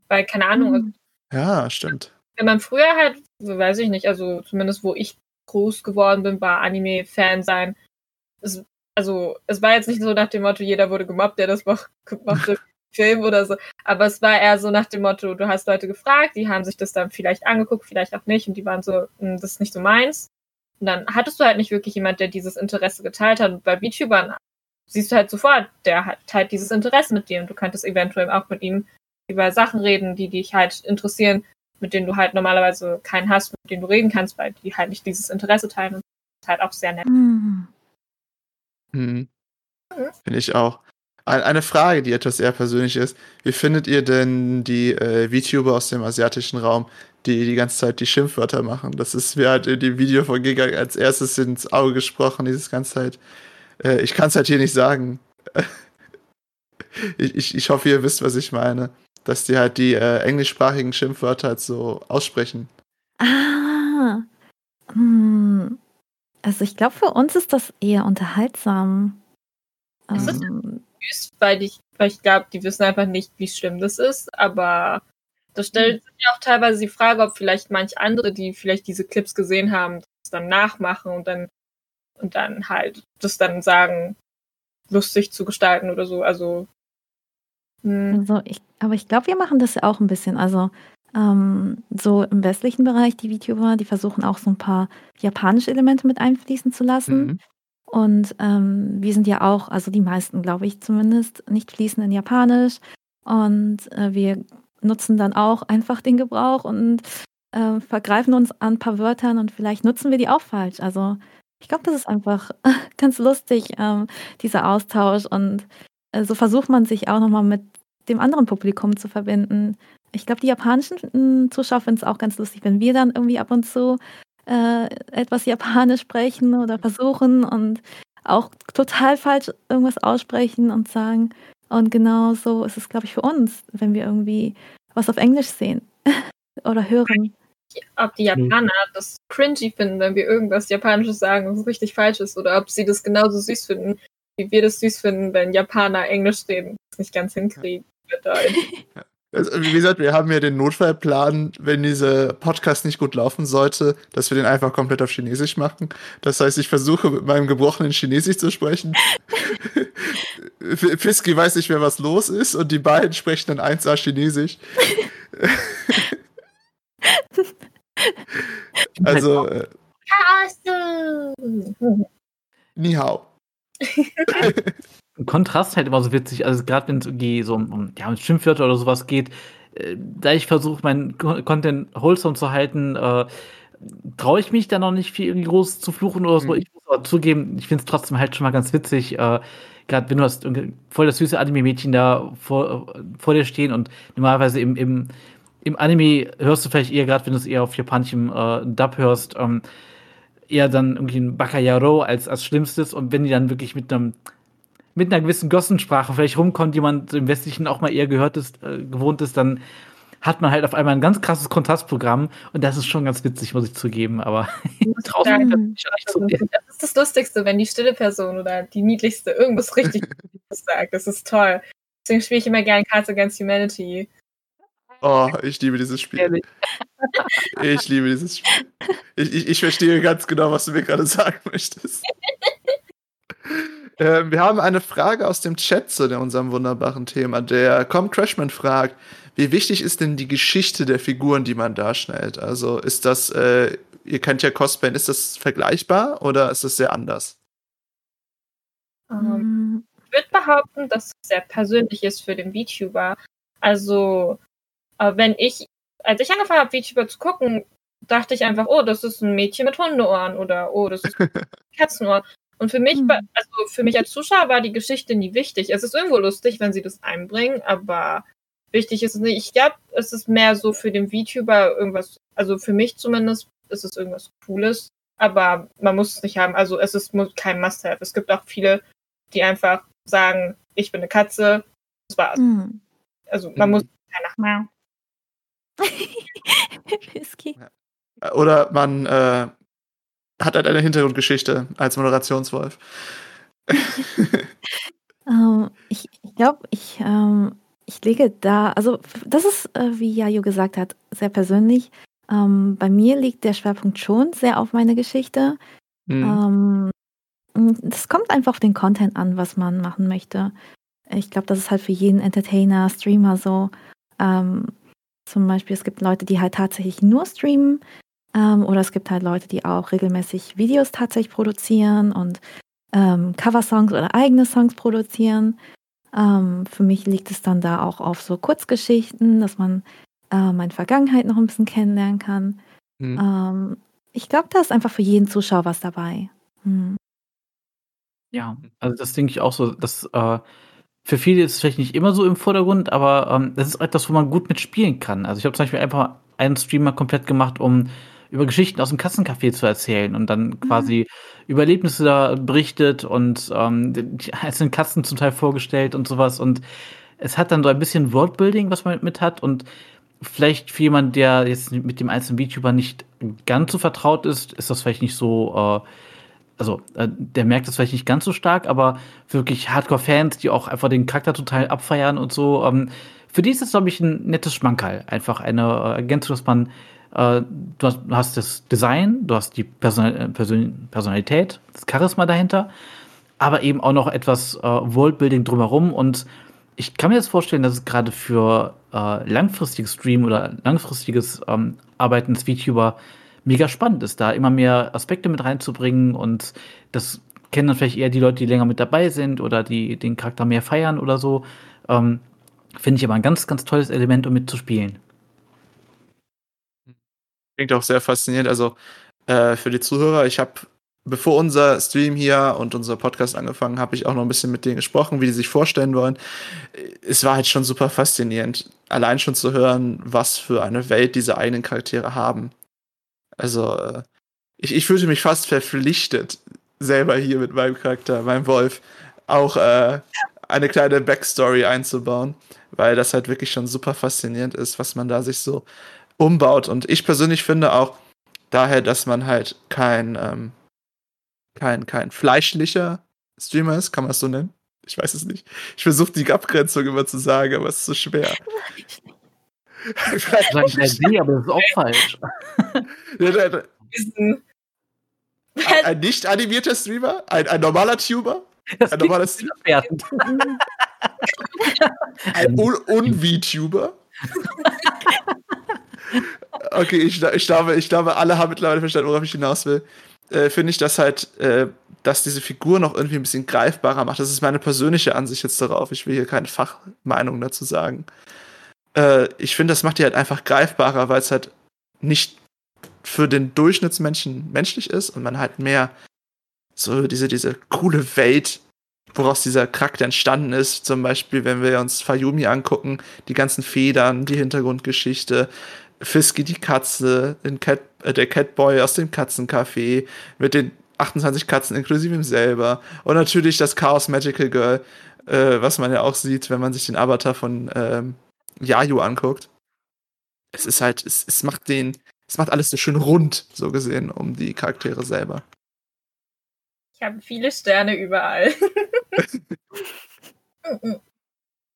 S2: Weil, keine Ahnung, also,
S3: Mhm.
S1: Ja, stimmt.
S2: wenn man früher halt, so weiß ich nicht, also zumindest wo ich groß geworden bin, war Anime-Fan sein. Es, also es war jetzt nicht so nach dem Motto, jeder wurde gemobbt, der das mach- mochte, Film oder so. Aber es war eher so nach dem Motto, du hast Leute gefragt, die haben sich das dann vielleicht angeguckt, vielleicht auch nicht, und die waren so, "Hm, das ist nicht so meins. Und dann hattest du halt nicht wirklich jemand, der dieses Interesse geteilt hat. Und bei VTubern siehst du halt sofort, der hat teilt dieses Interesse mit dir und du könntest eventuell auch mit ihm über Sachen reden, die dich halt interessieren, mit denen du halt normalerweise keinen hast, mit denen du reden kannst, weil die halt nicht dieses Interesse teilen. Und das ist halt auch sehr nett.
S3: Mhm.
S1: Mhm. Finde ich auch. Ein- Eine Frage, die etwas eher persönlich ist. Wie findet ihr denn die äh, VTuber aus dem asiatischen Raum, die die ganze Zeit die Schimpfwörter machen? Das ist mir halt in dem Video von Giga als erstes ins Auge gesprochen, dieses ganze Zeit. Äh, ich kann es halt hier nicht sagen. ich, ich, ich hoffe, ihr wisst, was ich meine. Dass die halt die äh, englischsprachigen Schimpfwörter halt so aussprechen.
S3: Ah. Hm. Also ich glaube, für uns ist das eher unterhaltsam.
S2: Ist es
S3: Ähm,
S2: Süß, weil ich, weil ich glaube, die wissen einfach nicht, wie schlimm das ist, aber da stellt sich auch teilweise die Frage, ob vielleicht manch andere, die vielleicht diese Clips gesehen haben, das dann nachmachen und dann und dann halt das dann sagen, lustig zu gestalten oder so. Also hm,
S3: Also ich, aber ich glaube, wir machen das ja auch ein bisschen. Also ähm, so im westlichen Bereich, die VTuber, die versuchen auch so ein paar japanische Elemente mit einfließen zu lassen.
S1: Mhm.
S3: Und ähm, wir sind ja auch, also die meisten, glaube ich zumindest, nicht fließend in Japanisch. Und äh, wir nutzen dann auch einfach den Gebrauch und äh, vergreifen uns an ein paar Wörtern und vielleicht nutzen wir die auch falsch. Also ich glaube, das ist einfach ganz lustig, ähm, dieser Austausch. Und äh, so versucht man sich auch nochmal mit dem anderen Publikum zu verbinden. Ich glaube, die japanischen mh, Zuschauer finden es auch ganz lustig, wenn wir dann irgendwie ab und zu äh, etwas Japanisch sprechen oder versuchen und auch total falsch irgendwas aussprechen und sagen. Und genau so ist es, glaube ich, für uns, wenn wir irgendwie was auf Englisch sehen oder hören.
S2: ob die Japaner das cringy finden, wenn wir irgendwas Japanisches sagen, was richtig falsch ist, oder ob sie das genauso süß finden, wie wir das süß finden, wenn Japaner Englisch reden, das nicht ganz hinkriegen. Deutsch.
S1: Also, wie gesagt, wir haben ja den Notfallplan, wenn diese Podcast nicht gut laufen sollte, dass wir den einfach komplett auf Chinesisch machen. Das heißt, ich versuche mit meinem gebrochenen Chinesisch zu sprechen. Fiski weiß nicht mehr, was los ist und die beiden sprechen dann 1A Chinesisch. also. Äh, Ni hao.
S4: Kontrast halt immer so witzig, also gerade wenn es irgendwie so um, ja, um Schimpfwörter oder sowas geht, äh, da ich versuche, meinen Content wholesome zu halten, äh, traue ich mich da noch nicht viel irgendwie groß zu fluchen oder so. Mhm. Ich muss aber zugeben, ich finde es trotzdem halt schon mal ganz witzig, äh, gerade wenn du hast voll das süße Anime-Mädchen da vor, vor dir stehen und normalerweise im, im, im Anime hörst du vielleicht eher, gerade wenn du es eher auf japanischem äh, Dub hörst, ähm, eher dann irgendwie ein Bakayaro als, als Schlimmstes und wenn die dann wirklich mit einem mit einer gewissen Gossensprache vielleicht rumkommt, die man im Westlichen auch mal eher gehört ist, äh, gewohnt ist, dann hat man halt auf einmal ein ganz krasses Kontrastprogramm und das ist schon ganz witzig, muss ich zugeben, aber draußen
S2: das ist das Lustigste, wenn die stille Person oder die niedlichste irgendwas richtig sagt. Das ist toll. Deswegen spiele ich immer gerne Cards Against Humanity.
S1: Oh, ich liebe dieses Spiel. Ich liebe dieses Spiel. Ich, ich, ich verstehe ganz genau, was du mir gerade sagen möchtest. Äh, wir haben eine Frage aus dem Chat zu unserem wunderbaren Thema. Der Com Crashman fragt, wie wichtig ist denn die Geschichte der Figuren, die man darstellt? Also ist das, äh, ihr kennt ja Cosplay, ist das vergleichbar oder ist das sehr anders?
S2: Ähm, ich würde behaupten, dass es sehr persönlich ist für den VTuber. Also, äh, wenn ich, als ich angefangen habe, VTuber zu gucken, dachte ich einfach, oh, das ist ein Mädchen mit Hundeohren oder oh, das ist Katzenohr. Und für mich, mhm. also für mich als Zuschauer war die Geschichte nie wichtig. Es ist irgendwo lustig, wenn sie das einbringen, aber wichtig ist es nicht. Ich glaube, es ist mehr so für den VTuber irgendwas, also für mich zumindest ist es irgendwas Cooles, aber man muss es nicht haben. Also es ist kein Must-Have. Es gibt auch viele, die einfach sagen, ich bin eine Katze, das war's. Mhm. Also man mhm. muss kein
S1: Whisky. Oder man äh, hat halt eine Hintergrundgeschichte als Moderationswolf.
S3: ähm, ich glaube, ich, ähm, ich lege da, also das ist, äh, wie Jajo gesagt hat, sehr persönlich. Ähm, bei mir liegt der Schwerpunkt schon sehr auf meine Geschichte. Mhm. das kommt einfach auf den Content an, was man machen möchte. Ich glaube, das ist halt für jeden Entertainer, Streamer so. Ähm, zum Beispiel, es gibt Leute, die halt tatsächlich nur streamen. Ähm, oder es gibt halt Leute, die auch regelmäßig Videos tatsächlich produzieren und ähm, Coversongs oder eigene Songs produzieren. Ähm, für mich liegt es dann da auch auf so Kurzgeschichten, dass man äh, meine Vergangenheit noch ein bisschen kennenlernen kann. Mhm. Ähm, ich glaube, da ist einfach für jeden Zuschauer was dabei. Mhm.
S4: Ja, also das denke ich auch so, dass äh, für viele ist es vielleicht nicht immer so im Vordergrund, aber ähm, das ist etwas, wo man gut mitspielen kann. Also ich habe zum Beispiel einfach einen Streamer komplett gemacht, um über Geschichten aus dem Kassencafé zu erzählen und dann mhm. quasi mhm. über Erlebnisse da berichtet und ähm, die einzelnen Katzen zum Teil vorgestellt und sowas. Und es hat dann so ein bisschen Worldbuilding, was man mit hat und vielleicht für jemanden, der jetzt mit dem einzelnen VTuber nicht ganz so vertraut ist, ist das vielleicht nicht so, äh, also äh, der merkt das vielleicht nicht ganz so stark, aber wirklich Hardcore-Fans, die auch einfach den Charakter total abfeiern und so, ähm, für die ist es, glaube ich, ein nettes Schmankerl. Einfach eine äh, Ergänzung, dass man äh, du, hast, das Design, du hast die Person, Personalität, das Charisma dahinter, aber eben auch noch etwas äh, Worldbuilding drumherum. Und ich kann mir jetzt vorstellen, dass es gerade für äh, langfristiges Stream oder langfristiges ähm, Arbeiten als VTuber mega spannend ist, da immer mehr Aspekte mit reinzubringen und das kennen dann vielleicht eher die Leute, die länger mit dabei sind oder die den Charakter mehr feiern oder so. Ähm, Finde ich aber ein ganz, ganz tolles Element, um mitzuspielen.
S1: Klingt auch sehr faszinierend. Also äh, für die Zuhörer, ich habe, bevor unser Stream hier und unser Podcast angefangen, habe ich auch noch ein bisschen mit denen gesprochen, wie die sich vorstellen wollen. Es war halt schon super faszinierend, allein schon zu hören, was für eine Welt diese eigenen Charaktere haben. Also äh, ich, ich fühlte mich fast verpflichtet, selber hier mit meinem Charakter, meinem Wolf, auch äh, eine kleine Backstory einzubauen, weil das halt wirklich schon super faszinierend ist, was man da sich so umbaut. Und ich persönlich finde auch daher, dass man halt kein, ähm, kein, kein fleischlicher Streamer ist, kann man es so nennen? Ich weiß es nicht. Ich versuche die Abgrenzung immer zu sagen, aber es ist so schwer.
S4: Ich sage 3D, aber das ist auch falsch.
S1: ein, ein nicht animierter Streamer? Ein, ein normaler Tuber?
S4: Das ein normaler Streamer?
S1: ein Un Un-VTuber? okay, ich, ich, glaube, ich glaube, alle haben mittlerweile verstanden, worauf ich hinaus will. Äh, Finde ich, dass halt, äh, dass diese Figur noch irgendwie ein bisschen greifbarer macht. Das ist meine persönliche Ansicht jetzt darauf. Ich will hier keine Fachmeinung dazu sagen. Äh, ich finde, das macht die halt einfach greifbarer, weil es halt nicht für den Durchschnittsmenschen menschlich ist und man halt mehr so diese, diese coole Welt woraus dieser Charakter entstanden ist. Zum Beispiel, wenn wir uns Fayumi angucken, die ganzen Federn, die Hintergrundgeschichte, Fisky die Katze, Cat, äh, der Catboy aus dem Katzencafé mit den 28 Katzen inklusive ihm selber und natürlich das Chaos Magical Girl, äh, was man ja auch sieht, wenn man sich den Avatar von ähm, Yayu anguckt. Es ist halt, es, es macht den, es macht alles so schön rund, so gesehen, um die Charaktere selber.
S2: Ich habe viele Sterne überall.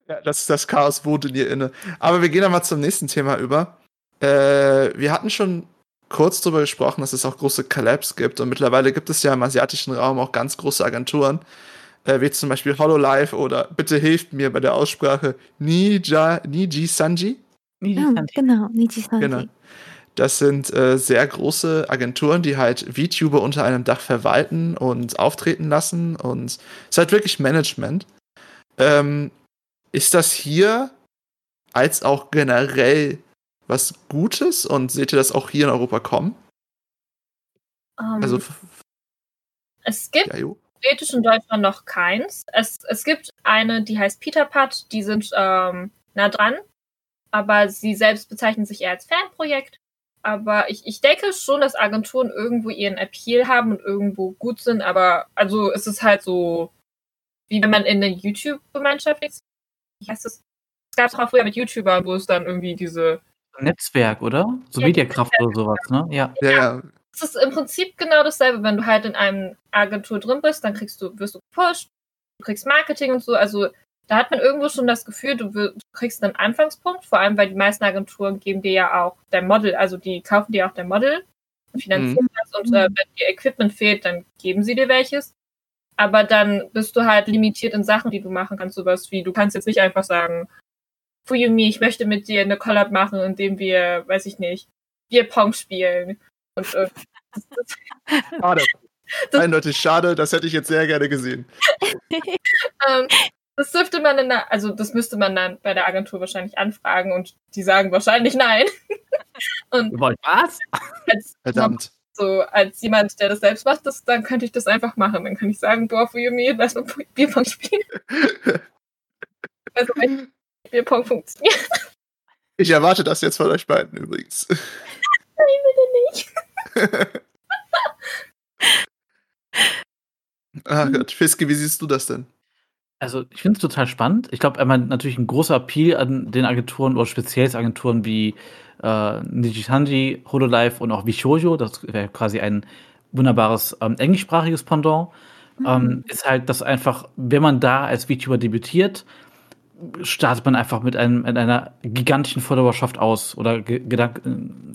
S1: ja, das, das Chaos wohnt in ihr inne. Aber wir gehen dann mal zum nächsten Thema über. Äh, wir hatten schon kurz darüber gesprochen, dass es auch große Collabs gibt und mittlerweile gibt es ja im asiatischen Raum auch ganz große Agenturen, äh, wie zum Beispiel HoloLive oder bitte hilft mir bei der Aussprache Nija, Niji Sanji.
S3: Ja, genau, Niji Sanji. Genau.
S1: Das sind äh, sehr große Agenturen, die halt VTuber unter einem Dach verwalten und auftreten lassen. Und es ist halt wirklich Management. Ähm, ist das hier als auch generell was Gutes und seht ihr das auch hier in Europa kommen?
S2: Um, also es gibt ja, theoretisch in Deutschland noch keins. Es, es gibt eine, die heißt Peter die sind ähm, nah dran, aber sie selbst bezeichnen sich eher als Fanprojekt. Aber ich, ich denke schon, dass Agenturen irgendwo ihren Appeal haben und irgendwo gut sind, aber also es ist halt so, wie wenn man in der YouTube-Gemeinschaft ist. Wie heißt das? Es gab es auch früher mit YouTubern, wo es dann irgendwie diese
S4: Netzwerk, oder? So ja, Mediakraft oder sowas, ne?
S1: Ja. ja. ja.
S2: Es ist im Prinzip genau dasselbe, wenn du halt in einem Agentur drin bist, dann kriegst du, wirst du gepusht, du kriegst Marketing und so. Also da hat man irgendwo schon das Gefühl, du, du, kriegst einen Anfangspunkt, vor allem weil die meisten Agenturen geben dir ja auch dein Model, also die kaufen dir auch dein Model und finanzieren mhm. das und äh, wenn dir Equipment fehlt, dann geben sie dir welches. Aber dann bist du halt limitiert in Sachen, die du machen kannst, sowas wie, du kannst jetzt nicht einfach sagen, Fuyumi, ich möchte mit dir eine Collab machen, indem wir, weiß ich nicht, Bierpong spielen. Und, äh,
S1: schade. Eindeutig schade, das hätte ich jetzt sehr gerne gesehen.
S2: ähm, das dürfte man in der, also das müsste man dann bei der Agentur wahrscheinlich anfragen und die sagen wahrscheinlich nein.
S4: und wollt was?
S1: Als, Verdammt.
S2: So, als jemand, der das selbst macht, das, dann könnte ich das einfach machen. Dann kann ich sagen, boah, Fuyumi, lass mal Bierpong spielen. also, Bierpong funktioniert.
S1: Ich erwarte das jetzt von euch beiden übrigens.
S2: Nein, bitte nicht.
S1: Ach Gott, Fiske, wie siehst du das denn?
S4: Also, ich finde es total spannend. Ich glaube, einmal natürlich ein großer Appeal an den Agenturen oder speziell Agenturen wie äh, Nijisanji, Hololive und auch Vishojo, das wäre quasi ein wunderbares ähm, englischsprachiges Pendant, mhm. ähm, ist halt, dass einfach, wenn man da als VTuber debütiert, startet man einfach mit, einem, mit einer gigantischen Followerschaft aus oder Gedank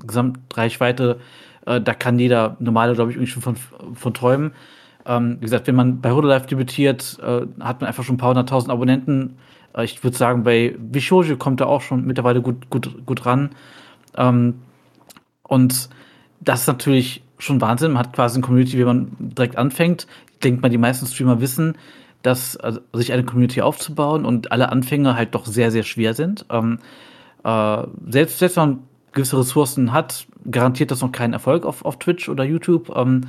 S4: Gesamtreichweite. Äh, da kann jeder normale, glaube ich, irgendwie schon von, von träumen. Ähm, wie gesagt, wenn man bei Hodolive debütiert, äh, hat man einfach schon ein paar hunderttausend Abonnenten. Äh, ich würde sagen, bei Vishoji kommt er auch schon mittlerweile gut, gut, gut ran. Ähm, und das ist natürlich schon Wahnsinn. Man hat quasi eine Community, wie man direkt anfängt. Ich denke mal, die meisten Streamer wissen, dass also, sich eine Community aufzubauen und alle Anfänge halt doch sehr, sehr schwer sind. Ähm, äh, selbst, selbst wenn man gewisse Ressourcen hat, garantiert das noch keinen Erfolg auf, auf Twitch oder YouTube. Ähm,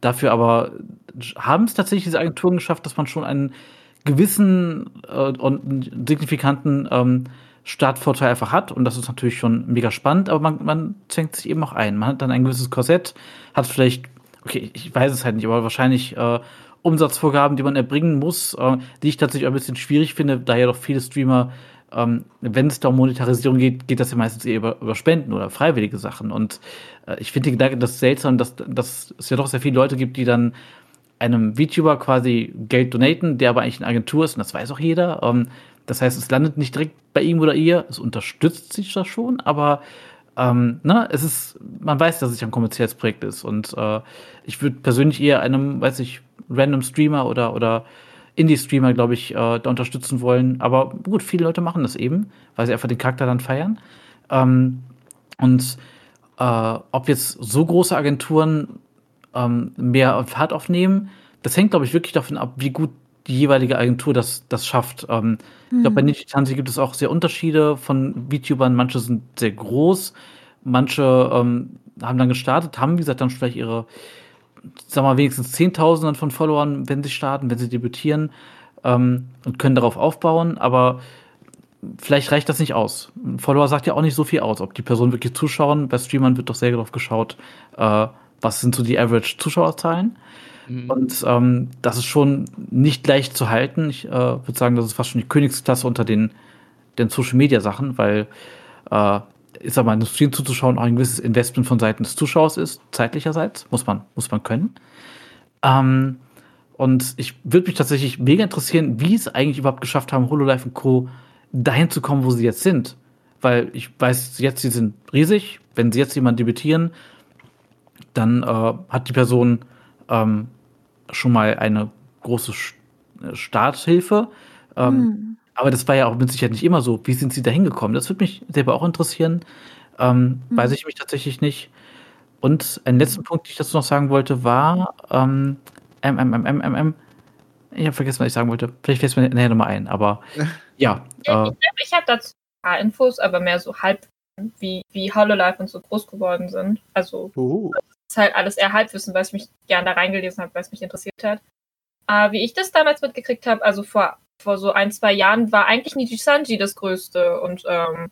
S4: dafür aber haben es tatsächlich diese Agenturen geschafft, dass man schon einen gewissen äh, und signifikanten ähm, Startvorteil einfach hat. Und das ist natürlich schon mega spannend, aber man, man zwängt sich eben auch ein. Man hat dann ein gewisses Korsett, hat vielleicht, okay, ich weiß es halt nicht, aber wahrscheinlich äh, Umsatzvorgaben, die man erbringen muss, äh, die ich tatsächlich ein bisschen schwierig finde, da ja doch viele Streamer, ähm, wenn es da um Monetarisierung geht, geht das ja meistens eher über, über Spenden oder freiwillige Sachen. Und äh, ich finde den Gedanke das seltsam, dass, dass es ja doch sehr viele Leute gibt, die dann einem VTuber quasi Geld donaten, der aber eigentlich eine Agentur ist, und das weiß auch jeder, ähm, das heißt, es landet nicht direkt bei ihm oder ihr, es unterstützt sich das schon, aber ähm, ne, es ist, man weiß, dass es ein kommerzielles Projekt ist. Und äh, ich würde persönlich eher einem, weiß ich, random Streamer oder, oder Indie-Streamer, glaube ich, äh, da unterstützen wollen. Aber gut, viele Leute machen das eben, weil sie einfach den Charakter dann feiern. Ähm, und äh, ob jetzt so große Agenturen ähm, mehr Fahrt aufnehmen, das hängt, glaube ich, wirklich davon ab, wie gut die jeweilige Agentur das, das schafft. Ähm, mhm. Ich glaube, bei Ninja Tanzi gibt es auch sehr Unterschiede von VTubern. Manche sind sehr groß, manche ähm, haben dann gestartet, haben, wie gesagt, dann vielleicht ihre, sagen wir mal, wenigstens Zehntausenden von Followern, wenn sie starten, wenn sie debütieren ähm, und können darauf aufbauen, aber vielleicht reicht das nicht aus. Ein Follower sagt ja auch nicht so viel aus, ob die Person wirklich zuschauen. Bei Streamern wird doch sehr darauf geschaut, äh, was sind so die Average-Zuschauerzahlen. Mhm. Und ähm, das ist schon nicht leicht zu halten. Ich äh, würde sagen, das ist fast schon die Königsklasse unter den, den Social-Media-Sachen, weil äh, ist aber einem Stream zuzuschauen auch ein gewisses Investment von Seiten des Zuschauers ist, zeitlicherseits, muss man, muss man können. Ähm, und ich würde mich tatsächlich mega interessieren, wie es eigentlich überhaupt geschafft haben, HoloLive und Co. dahin zu kommen, wo sie jetzt sind. Weil ich weiß jetzt, sie sind riesig. Wenn sie jetzt jemand debütieren, dann äh, hat die Person ähm, schon mal eine große äh, Starthilfe. Ähm, hm. Aber das war ja auch mit Sicherheit nicht immer so. Wie sind sie da hingekommen? Das würde mich selber auch interessieren. Ähm, hm. Weiß ich mich tatsächlich nicht. Und ein letzten Punkt, den ich dazu noch sagen wollte, war ähm, MMMMMM. Ich habe vergessen, was ich sagen wollte. Vielleicht fällt es mir nachher nochmal ein, aber ja.
S2: Äh, ich, ich habe dazu ein paar Infos, aber mehr so halb, wie, wie HoloLive und so groß geworden sind. Also, uh ist halt alles eher Halbwissen, weil ich mich gerne da reingelesen habe, weil es mich interessiert hat. Äh, wie ich das damals mitgekriegt habe, also vor, vor so ein, zwei Jahren, war eigentlich Nijisanji das Größte. Und ähm,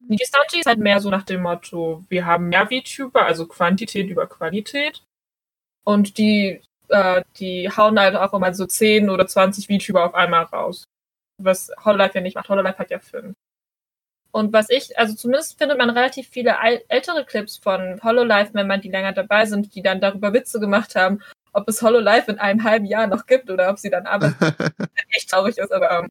S2: Nijisanji ist halt mehr so nach dem Motto, wir haben mehr VTuber, also Quantität über Qualität. Und die, äh, die hauen halt auch immer so 10 oder 20 VTuber auf einmal raus. Was Hololive ja nicht macht. Hololive hat ja fünf. Und was ich, also zumindest findet man relativ viele ältere Clips von HoloLive, wenn man die länger dabei sind, die dann darüber Witze gemacht haben, ob es HoloLive in einem halben Jahr noch gibt oder ob sie dann aber echt traurig ist, aber ähm,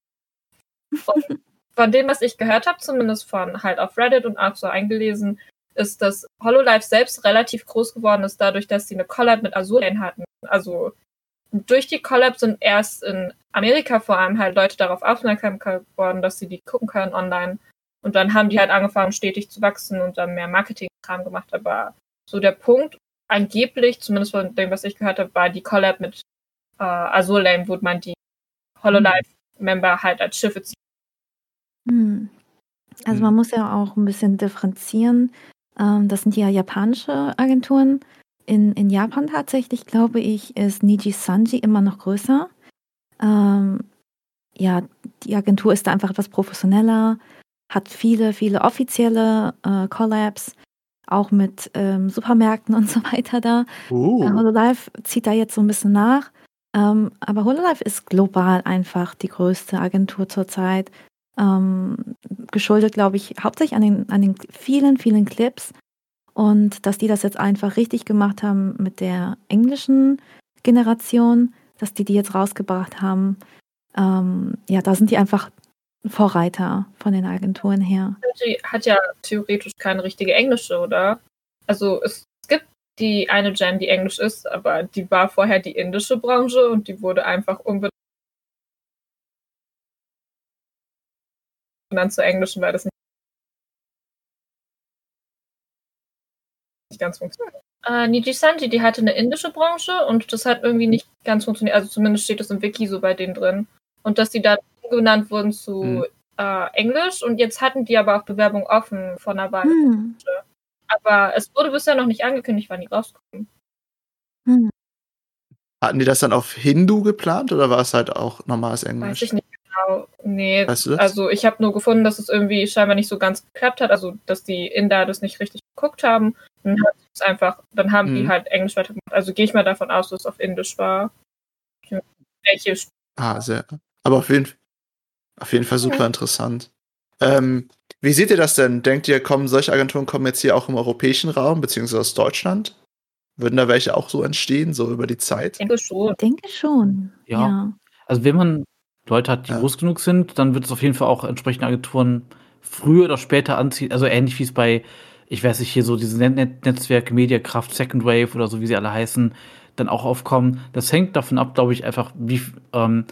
S2: von, dem, was ich gehört habe, zumindest von halt auf Reddit und auch so eingelesen, ist, dass HoloLive selbst relativ groß geworden ist, dadurch, dass sie eine Collab mit Azurlane hatten. Also durch die Collab sind erst in Amerika vor allem halt Leute darauf aufmerksam geworden, dass sie die gucken können online. Und dann haben die halt angefangen, stetig zu wachsen und dann mehr Marketing-Kram gemacht. Aber so der Punkt, angeblich, zumindest von dem, was ich gehört habe, war die Collab mit äh, Lane, wo man die Hololive-Member halt als Schiffe zieht.
S3: Hm. Also hm. man muss ja auch ein bisschen differenzieren. Ähm, das sind ja japanische Agenturen. In, in Japan tatsächlich, glaube ich, ist Niji Sanji immer noch größer. Ähm, ja, die Agentur ist da einfach etwas professioneller hat viele, viele offizielle äh, Collabs, auch mit ähm, Supermärkten und so weiter da. Uh. Äh, Hololive zieht da jetzt so ein bisschen nach. Ähm, aber Hololive ist global einfach die größte Agentur zurzeit. Ähm, geschuldet, glaube ich, hauptsächlich an den, an den vielen, vielen Clips. Und dass die das jetzt einfach richtig gemacht haben mit der englischen Generation, dass die die jetzt rausgebracht haben. Ähm, ja, da sind die einfach Vorreiter von den Agenturen her.
S2: Die hat ja theoretisch keine richtige englische, oder? Also es gibt die eine Jam, die englisch ist, aber die war vorher die indische Branche und die wurde einfach umbenannt zur englischen, weil das nicht ganz funktioniert. Äh, Niji Sanji, die hatte eine indische Branche und das hat irgendwie nicht ganz funktioniert. Also zumindest steht das im Wiki so bei denen drin. Und dass die da genannt wurden zu hm. äh, Englisch und jetzt hatten die aber auch Bewerbung offen von einer Weile. Hm. Aber es wurde bisher noch nicht angekündigt, wann die rauskommen. Hm.
S1: Hatten die das dann auf Hindu geplant oder war es halt auch normales Englisch?
S2: Weiß ich nicht genau. Nee, weißt du also ich habe nur gefunden, dass es irgendwie scheinbar nicht so ganz geklappt hat, also dass die Inder das nicht richtig geguckt haben. Dann, einfach, dann haben hm. die halt Englisch weitergemacht. Also gehe ich mal davon aus, dass es auf Indisch war.
S1: Welche Ah, sehr. Aber auf jeden, auf jeden Fall super ja. interessant. Ähm, wie seht ihr das denn? Denkt ihr, kommen solche Agenturen kommen jetzt hier auch im europäischen Raum, beziehungsweise aus Deutschland? Würden da welche auch so entstehen, so über die Zeit? Ich
S3: denke schon. Ich denke schon.
S4: Ja. ja. Also wenn man Leute hat, die ja. groß genug sind, dann wird es auf jeden Fall auch entsprechende Agenturen früher oder später anziehen. Also ähnlich wie es bei, ich weiß nicht, hier so diese Net Netzwerke, Mediakraft, Second Wave oder so, wie sie alle heißen, dann auch aufkommen. Das hängt davon ab, glaube ich, einfach, wie, ähm,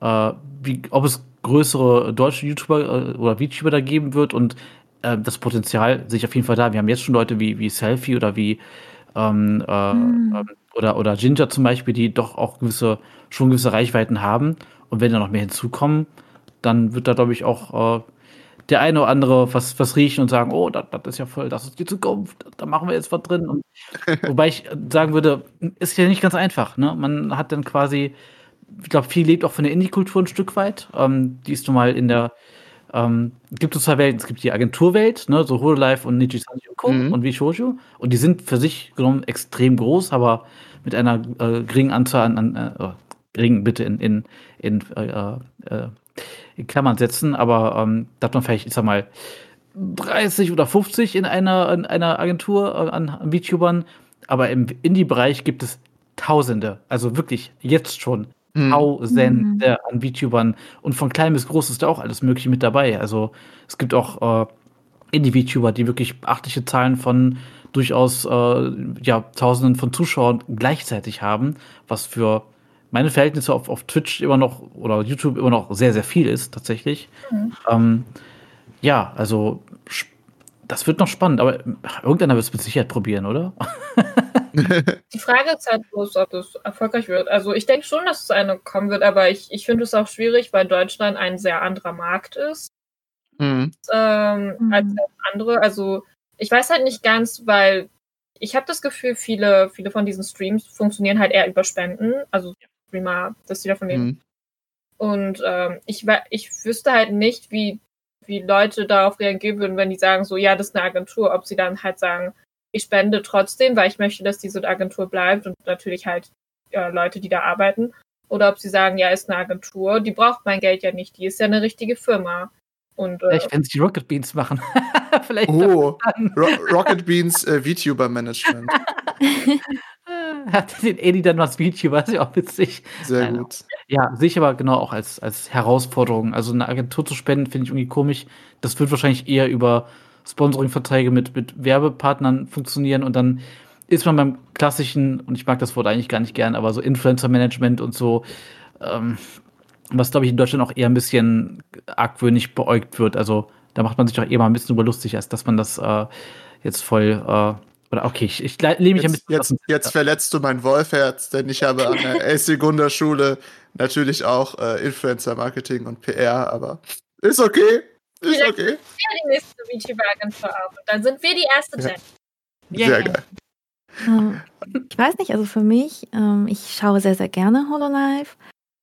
S4: äh, wie, ob es größere deutsche YouTuber äh, oder VTuber da geben wird und äh, das Potenzial sehe ich auf jeden Fall da. Wir haben jetzt schon Leute wie, wie Selfie oder wie ähm, äh, mhm. oder, oder Ginger zum Beispiel, die doch auch gewisse, schon gewisse Reichweiten haben. Und wenn da noch mehr hinzukommen, dann wird da, glaube ich, auch äh, der eine oder andere was, was riechen und sagen, oh, das, das ist ja voll, das ist die Zukunft, da machen wir jetzt was drin. Und, wobei ich sagen würde, ist ja nicht ganz einfach. Ne? Man hat dann quasi, ich glaube, viel lebt auch von der Indie-Kultur ein Stück weit. Ähm, die ist nun mal in der, ähm, gibt es zwei Welten. Es gibt die Agenturwelt, ne, so Hololive und Nijisanji und Co. Mhm. und Vishoju. Und die sind für sich genommen extrem groß, aber mit einer äh, geringen Anzahl an, an äh, oh, gering bitte in, in, in äh, äh in Klammern setzen, aber ähm, da hat man vielleicht, ich sag mal, 30 oder 50 in einer, in einer Agentur äh, an, an VTubern, aber im Indie-Bereich gibt es Tausende, also wirklich jetzt schon. Tausende mhm. an VTubern und von klein bis groß ist da auch alles Mögliche mit dabei. Also es gibt auch äh, Indie-VTuber, die wirklich beachtliche Zahlen von durchaus äh, ja, Tausenden von Zuschauern gleichzeitig haben, was für meine Verhältnisse auf, auf Twitch immer noch oder YouTube immer noch sehr, sehr viel ist, tatsächlich. Mhm. Ähm, ja, also das wird noch spannend, aber irgendeiner wird es mit Sicherheit probieren, oder?
S2: Die Frage ist halt bloß, ob es erfolgreich wird. Also ich denke schon, dass es eine kommen wird, aber ich, ich finde es auch schwierig, weil Deutschland ein sehr anderer Markt ist mhm. ähm, mhm. als andere. Also ich weiß halt nicht ganz, weil ich habe das Gefühl, viele, viele von diesen Streams funktionieren halt eher über Spenden. Also Streamer, dass die davon leben. Mhm. Und ähm, ich, ich wüsste halt nicht, wie, wie Leute darauf reagieren würden, wenn die sagen, so, ja, das ist eine Agentur, ob sie dann halt sagen, ich spende trotzdem, weil ich möchte, dass diese Agentur bleibt und natürlich halt äh, Leute, die da arbeiten. Oder ob sie sagen, ja, ist eine Agentur, die braucht mein Geld ja nicht, die ist ja eine richtige Firma. Und,
S4: äh, Vielleicht, wenn sie Rocket Beans machen.
S1: Vielleicht oh, Ro Rocket Beans äh, VTuber Management.
S4: hat den Eddie dann was VTuber, ist ja auch witzig.
S1: Sehr gut.
S4: Ja, sehe ich aber genau auch als, als Herausforderung. Also eine Agentur zu spenden, finde ich irgendwie komisch. Das wird wahrscheinlich eher über Sponsoring-Verträge mit, mit Werbepartnern funktionieren und dann ist man beim klassischen, und ich mag das Wort eigentlich gar nicht gern, aber so Influencer-Management und so, ähm, was glaube ich in Deutschland auch eher ein bisschen argwöhnig beäugt wird. Also da macht man sich auch eher mal ein bisschen über lustig, als dass man das äh, jetzt voll äh, oder okay, ich, ich lehne mich
S1: jetzt, ein bisschen. Jetzt, jetzt verletzt du mein Wolfherz, denn ich habe an der AC Gunda Schule natürlich auch äh, Influencer Marketing und PR, aber ist okay. Ist Vielleicht okay. Sind wir die nächste
S2: VTuber-Agentur auch. Und dann sind wir die erste Gen.
S1: Ja. Sehr geil.
S3: Ähm, ich weiß nicht, also für mich, ähm, ich schaue sehr, sehr gerne Hololive.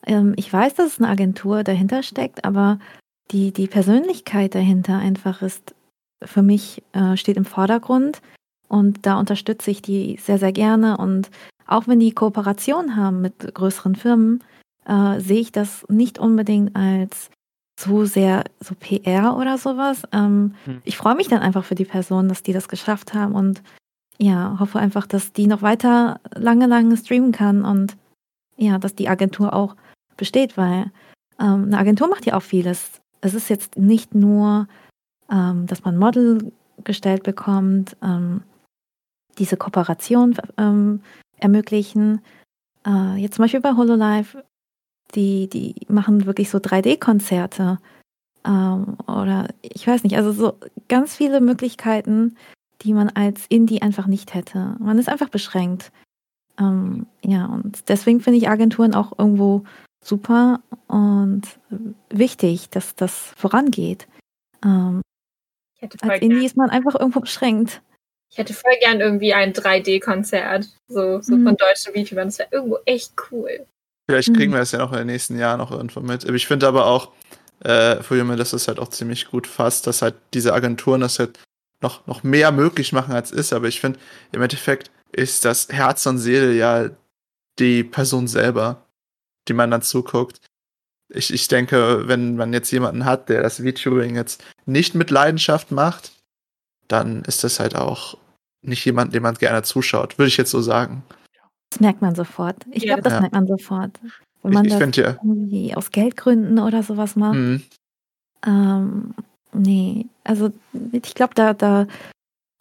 S3: Ähm, ich weiß, dass es eine Agentur dahinter steckt, aber die, die Persönlichkeit dahinter einfach ist für mich, äh, steht im Vordergrund. Und da unterstütze ich die sehr, sehr gerne. Und auch wenn die Kooperation haben mit größeren Firmen, äh, sehe ich das nicht unbedingt als zu sehr so PR oder sowas. Ähm, hm. Ich freue mich dann einfach für die Person, dass die das geschafft haben und ja, hoffe einfach, dass die noch weiter lange, lange streamen kann und ja, dass die Agentur auch besteht, weil ähm, eine Agentur macht ja auch vieles. Es ist jetzt nicht nur, ähm, dass man Model gestellt bekommt, ähm, diese Kooperation ähm, ermöglichen. Äh, jetzt zum Beispiel bei HoloLive, die, die machen wirklich so 3D-Konzerte. Ähm, oder ich weiß nicht, also so ganz viele Möglichkeiten, die man als Indie einfach nicht hätte. Man ist einfach beschränkt. Ähm, ja, und deswegen finde ich Agenturen auch irgendwo super und wichtig, dass das vorangeht. Ähm, als Indie ist man einfach irgendwo beschränkt.
S2: Ich hätte voll gern irgendwie ein 3D-Konzert, so, so mhm. von deutschen VTubern. Das wäre irgendwo echt cool.
S1: Vielleicht kriegen mhm. wir es ja noch in den nächsten Jahren noch irgendwo mit. Ich finde aber auch, äh, für Junge, dass es halt auch ziemlich gut fasst, dass halt diese Agenturen das halt noch, noch mehr möglich machen, als ist. Aber ich finde, im Endeffekt ist das Herz und Seele ja die Person selber, die man dann zuguckt. Ich, ich denke, wenn man jetzt jemanden hat, der das VTubing jetzt nicht mit Leidenschaft macht, dann ist das halt auch nicht jemand, dem man gerne zuschaut, würde ich jetzt so sagen.
S3: Das merkt man sofort. Ich glaube, das ja. merkt man sofort. wenn man
S1: ich, ich
S3: das
S1: find, ja.
S3: irgendwie aus Geldgründen oder sowas macht.
S1: Mhm.
S3: Ähm, nee, also ich glaube, da, da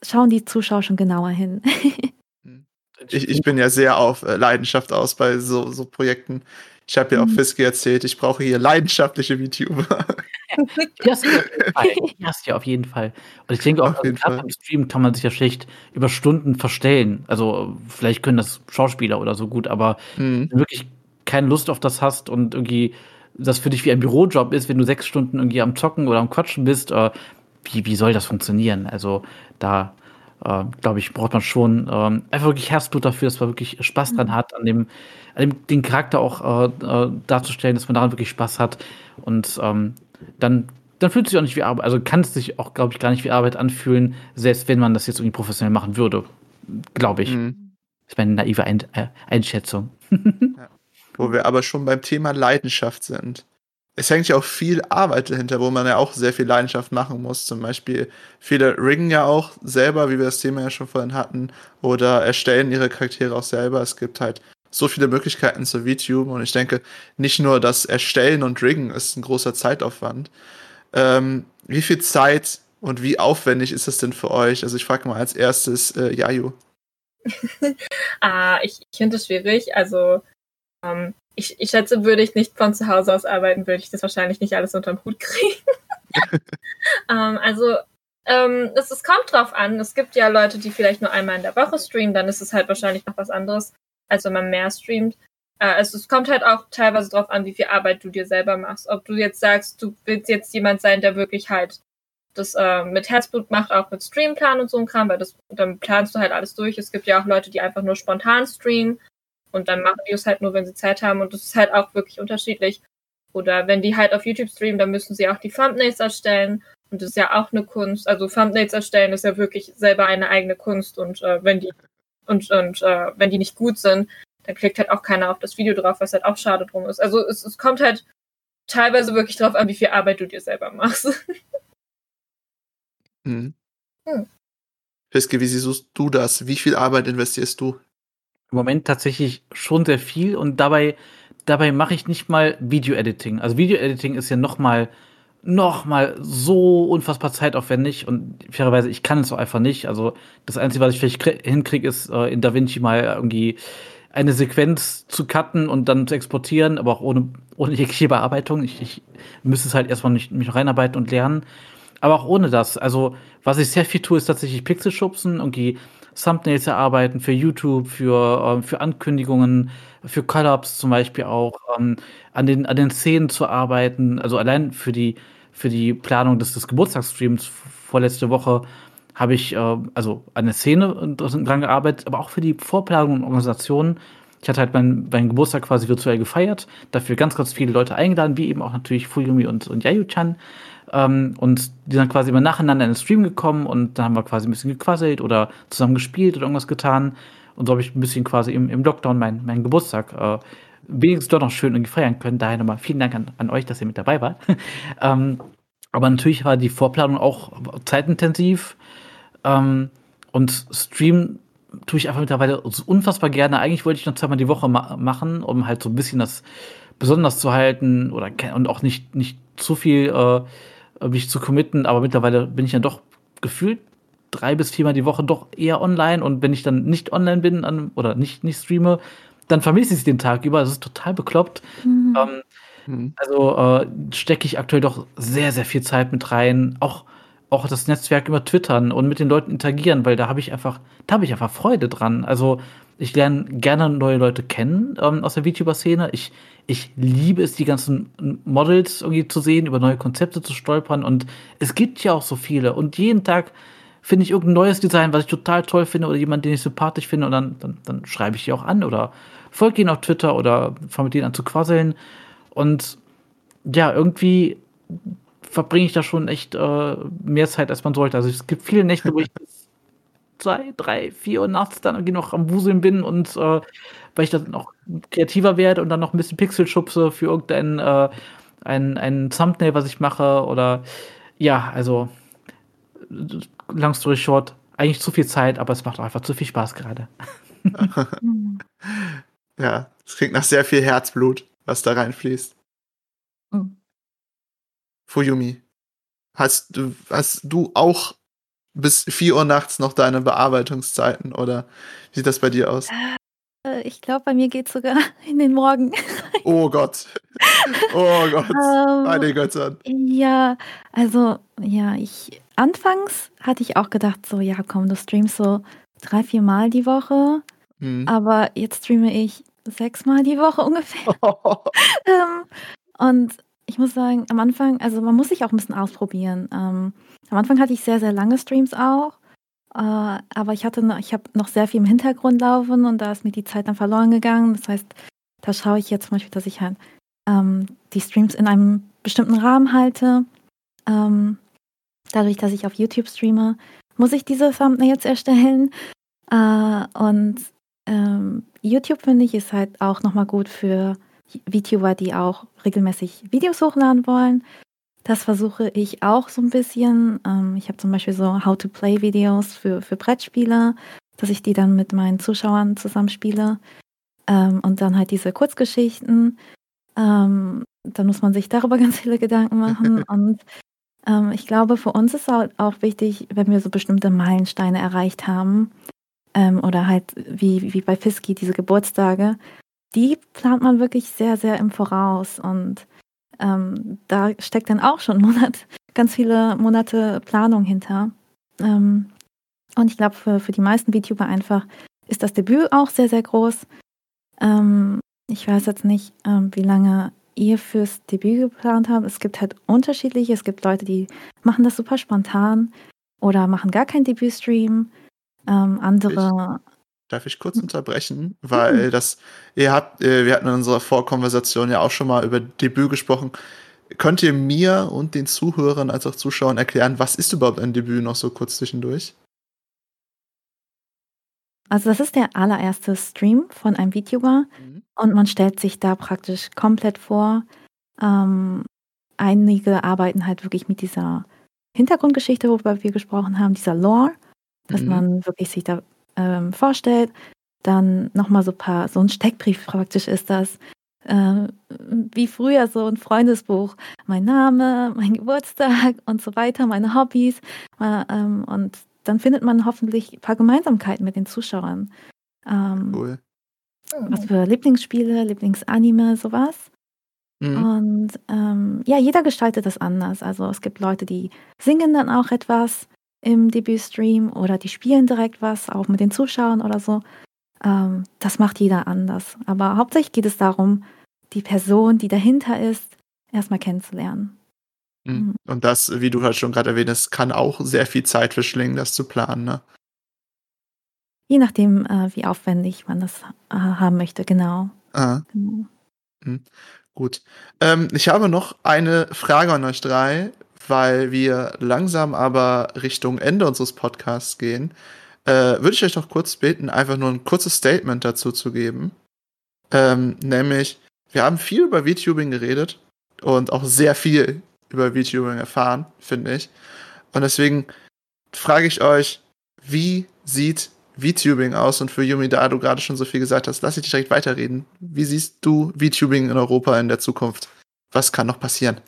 S3: schauen die Zuschauer schon genauer hin.
S1: Ich, ich bin ja sehr auf äh, Leidenschaft aus bei so, so Projekten. Ich habe ja auch
S3: Mhm.
S1: Fiske erzählt, ich brauche hier leidenschaftliche VTuber.
S4: Hast du ja auf jeden Fall. Und ich denke auch, also gerade beim Stream kann man sich ja schlecht über Stunden verstellen. Also vielleicht können das Schauspieler oder so gut, aber
S1: Mhm.
S4: wenn du wirklich keine Lust auf das hast und irgendwie das für dich wie ein Bürojob ist, wenn du sechs Stunden irgendwie am Zocken oder am Quatschen bist, äh, wie, wie soll das funktionieren? Also da äh, glaube ich, braucht man schon ähm, einfach wirklich Herzblut dafür, dass man wirklich Spaß dran hat, an dem, an dem den Charakter auch äh, äh, darzustellen, dass man daran wirklich Spaß hat. Und ähm, dann, dann fühlt es sich auch nicht wie Arbeit, also kann es sich auch, glaube ich, gar nicht wie Arbeit anfühlen, selbst wenn man das jetzt irgendwie professionell machen würde. Glaube ich.
S1: Mhm.
S4: Das ist meine naive Ein äh, Einschätzung.
S1: Wo wir aber schon beim Thema Leidenschaft sind. Es hängt ja auch viel Arbeit dahinter, wo man ja auch sehr viel Leidenschaft machen muss. Zum Beispiel, viele riggen ja auch selber, wie wir das Thema ja schon vorhin hatten, oder erstellen ihre Charaktere auch selber. Es gibt halt so viele Möglichkeiten zu VTube und ich denke, nicht nur das Erstellen und Riggen ist ein großer Zeitaufwand. Ähm, wie viel Zeit und wie aufwendig ist das denn für euch? Also ich frage mal als erstes äh, Yayu.
S2: Ah, ich, ich finde es schwierig. Also, ähm, ich, ich schätze, würde ich nicht von zu Hause aus arbeiten, würde ich das wahrscheinlich nicht alles unterm Hut kriegen. ähm, also, ähm, es, es kommt drauf an. Es gibt ja Leute, die vielleicht nur einmal in der Woche streamen, dann ist es halt wahrscheinlich noch was anderes, als wenn man mehr streamt. Äh, also es kommt halt auch teilweise drauf an, wie viel Arbeit du dir selber machst. Ob du jetzt sagst, du willst jetzt jemand sein, der wirklich halt das äh, mit Herzblut macht, auch mit Streamplan und so ein Kram, weil das, dann planst du halt alles durch. Es gibt ja auch Leute, die einfach nur spontan streamen und dann machen die es halt nur, wenn sie Zeit haben und das ist halt auch wirklich unterschiedlich. Oder wenn die halt auf YouTube streamen, dann müssen sie auch die Thumbnails erstellen und das ist ja auch eine Kunst. Also Thumbnails erstellen ist ja wirklich selber eine eigene Kunst und äh, wenn die und, und äh, wenn die nicht gut sind, dann klickt halt auch keiner auf das Video drauf, was halt auch schade drum ist. Also es, es kommt halt teilweise wirklich drauf an, wie viel Arbeit du dir selber machst.
S1: Mhm.
S2: Hm.
S1: Fiske, wie siehst du das? Wie viel Arbeit investierst du?
S4: Im Moment tatsächlich schon sehr viel und dabei, dabei mache ich nicht mal Video-Editing. Also Video-Editing ist ja noch mal, noch mal so unfassbar zeitaufwendig und fairerweise, ich kann es so einfach nicht. Also das Einzige, was ich vielleicht krie- hinkriege, ist äh, in DaVinci mal irgendwie eine Sequenz zu cutten und dann zu exportieren, aber auch ohne, ohne jegliche Bearbeitung. Ich, ich müsste es halt erstmal nicht, mich reinarbeiten und lernen. Aber auch ohne das. Also, was ich sehr viel tue, ist tatsächlich Pixel schubsen, irgendwie Thumbnails erarbeiten für YouTube, für, ähm, für Ankündigungen, für Collabs zum Beispiel auch, ähm, an, den, an den Szenen zu arbeiten. Also allein für die, für die Planung des, des Geburtstagsstreams vorletzte Woche habe ich äh, also an der Szene dran gearbeitet, aber auch für die Vorplanung und Organisation. Ich hatte halt meinen, meinen Geburtstag quasi virtuell gefeiert, dafür ganz, ganz viele Leute eingeladen, wie eben auch natürlich Fuyumi und, und Yayu-chan. Ähm, und die sind quasi immer nacheinander in den Stream gekommen und dann haben wir quasi ein bisschen gequasselt oder zusammen gespielt oder irgendwas getan. Und so habe ich ein bisschen quasi im, im Lockdown meinen meinen Geburtstag äh, wenigstens doch noch schön irgendwie feiern können. Daher nochmal vielen Dank an, an euch, dass ihr mit dabei wart. ähm, aber natürlich war die Vorplanung auch zeitintensiv. Ähm, und Stream tue ich einfach mittlerweile unfassbar gerne. Eigentlich wollte ich noch zweimal die Woche ma machen, um halt so ein bisschen das besonders zu halten oder und auch nicht, nicht zu viel äh, mich zu committen. Aber mittlerweile bin ich ja doch gefühlt drei bis viermal die Woche doch eher online. Und wenn ich dann nicht online bin an, oder nicht, nicht streame, dann vermisse ich den Tag über. Das ist total bekloppt.
S3: Mhm.
S4: Ähm,
S1: Mhm.
S4: also äh, stecke ich aktuell doch sehr, sehr viel Zeit mit rein. Auch, auch das Netzwerk über Twittern und mit den Leuten interagieren, weil da habe ich einfach, da habe ich einfach Freude dran. Also ich lerne gerne neue Leute kennen ähm, aus der VTuber-Szene. Ich, ich liebe es, die ganzen Models irgendwie zu sehen, über neue Konzepte zu stolpern. Und es gibt ja auch so viele. Und jeden Tag finde ich irgendein neues Design, was ich total toll finde oder jemand, den ich sympathisch finde. Und dann, dann, dann schreibe ich die auch an oder folge ihnen auf Twitter oder fange mit denen an zu quasseln. Und ja, irgendwie verbringe ich da schon echt äh, mehr Zeit, als man sollte. Also es gibt viele Nächte, wo ich zwei, drei, vier Uhr nachts dann irgendwie noch am Wuseln bin und äh, weil ich dann noch kreativer werde und dann noch ein bisschen Pixel schubse für irgendein äh, ein, ein Thumbnail, was ich mache oder ja, also long story short, eigentlich zu viel Zeit, aber es macht auch einfach zu viel Spaß gerade.
S1: Ja, es klingt nach sehr viel Herzblut. was da reinfließt. Mhm. Fuyumi, hast du, hast du auch bis 4 Uhr nachts noch deine Bearbeitungszeiten oder wie sieht das bei dir aus?
S3: Äh, ich glaube, bei mir geht es sogar in den Morgen.
S1: Oh Gott. Oh Gott. um, Meine Götter.
S3: Ja, also, ja, ich, anfangs hatte ich auch gedacht, so, ja, komm, du streamst so drei, vier Mal die Woche. Hm. Aber jetzt streame ich sechsmal die Woche ungefähr. ähm, und ich muss sagen, am Anfang, also man muss sich auch ein bisschen ausprobieren. Ähm, am Anfang hatte ich sehr, sehr lange Streams auch. Äh, aber ich hatte noch, ich habe noch sehr viel im Hintergrund laufen und da ist mir die Zeit dann verloren gegangen. Das heißt, da schaue ich jetzt zum Beispiel, dass ich halt ähm, die Streams in einem bestimmten Rahmen halte. Ähm, dadurch, dass ich auf YouTube streame, muss ich diese Thumbnails erstellen. Äh, und ähm, YouTube finde ich ist halt auch nochmal gut für VTuber, die auch regelmäßig Videos hochladen wollen. Das versuche ich auch so ein bisschen. Ähm, ich habe zum Beispiel so How-to-Play-Videos für, für Brettspiele, dass ich die dann mit meinen Zuschauern zusammenspiele. Ähm, und dann halt diese Kurzgeschichten. Ähm, dann muss man sich darüber ganz viele Gedanken machen. und ähm, ich glaube, für uns ist auch, wichtig, wenn wir so bestimmte Meilensteine erreicht haben. Ähm, oder halt wie, wie bei Fiski diese Geburtstage. Die plant man wirklich sehr, sehr im Voraus. Und ähm, da steckt dann auch schon Monat, ganz viele Monate Planung hinter. Ähm, und ich glaube, für, für die meisten VTuber einfach ist das Debüt auch sehr, sehr groß. Ähm, ich weiß jetzt nicht, ähm, wie lange ihr fürs Debüt geplant habt. Es gibt halt unterschiedliche. Es gibt Leute, die machen das super spontan oder machen gar keinen Debütstream. Ähm, andere
S1: Darf ich kurz hm. unterbrechen? Weil mhm. das, ihr habt, äh, wir hatten in unserer Vorkonversation ja auch schon mal über Debüt gesprochen. Könnt ihr mir und den Zuhörern als auch Zuschauern erklären, was ist überhaupt ein Debüt noch so kurz zwischendurch?
S3: Also das ist der allererste Stream von einem VTuber mhm. und man stellt sich da praktisch komplett vor. Ähm, einige arbeiten halt wirklich mit dieser Hintergrundgeschichte, worüber wir gesprochen haben, dieser Lore, dass mhm. man wirklich sich da ähm, vorstellt. Dann nochmal so ein paar, so ein Steckbrief praktisch ist das. Äh, wie früher so ein Freundesbuch. Mein Name, mein Geburtstag und so weiter, meine Hobbys. Äh, ähm, und dann findet man hoffentlich ein paar Gemeinsamkeiten mit den Zuschauern. Ähm, cool. Was für Lieblingsspiele, Lieblingsanime, sowas. Mhm. Und ähm, ja, jeder gestaltet das anders. Also es gibt Leute, die singen dann auch etwas im Debütstream oder die spielen direkt was, auch mit den Zuschauern oder so. Ähm, das macht jeder anders. Aber hauptsächlich geht es darum, die Person, die dahinter ist, erstmal kennenzulernen.
S1: Mhm. mhm. Und das, wie du halt schon gerade erwähnt hast, kann auch sehr viel Zeit verschlingen, das zu planen, ne?
S3: Je nachdem, äh, wie aufwendig man das äh, haben möchte, genau. Ah. genau.
S1: Mhm. Gut. Ähm, ich habe noch eine Frage an euch drei weil wir langsam aber Richtung Ende unseres Podcasts gehen, äh, würde ich euch noch kurz bitten, einfach nur ein kurzes Statement dazu zu geben. Ähm, nämlich, wir haben viel über VTubing geredet und auch sehr viel über VTubing erfahren, finde ich. Und deswegen frage ich euch, wie sieht VTubing aus? Und für Yumi, da du gerade schon so viel gesagt hast, lass ich dich direkt weiterreden. Wie siehst du VTubing in Europa in der Zukunft? Was kann noch passieren?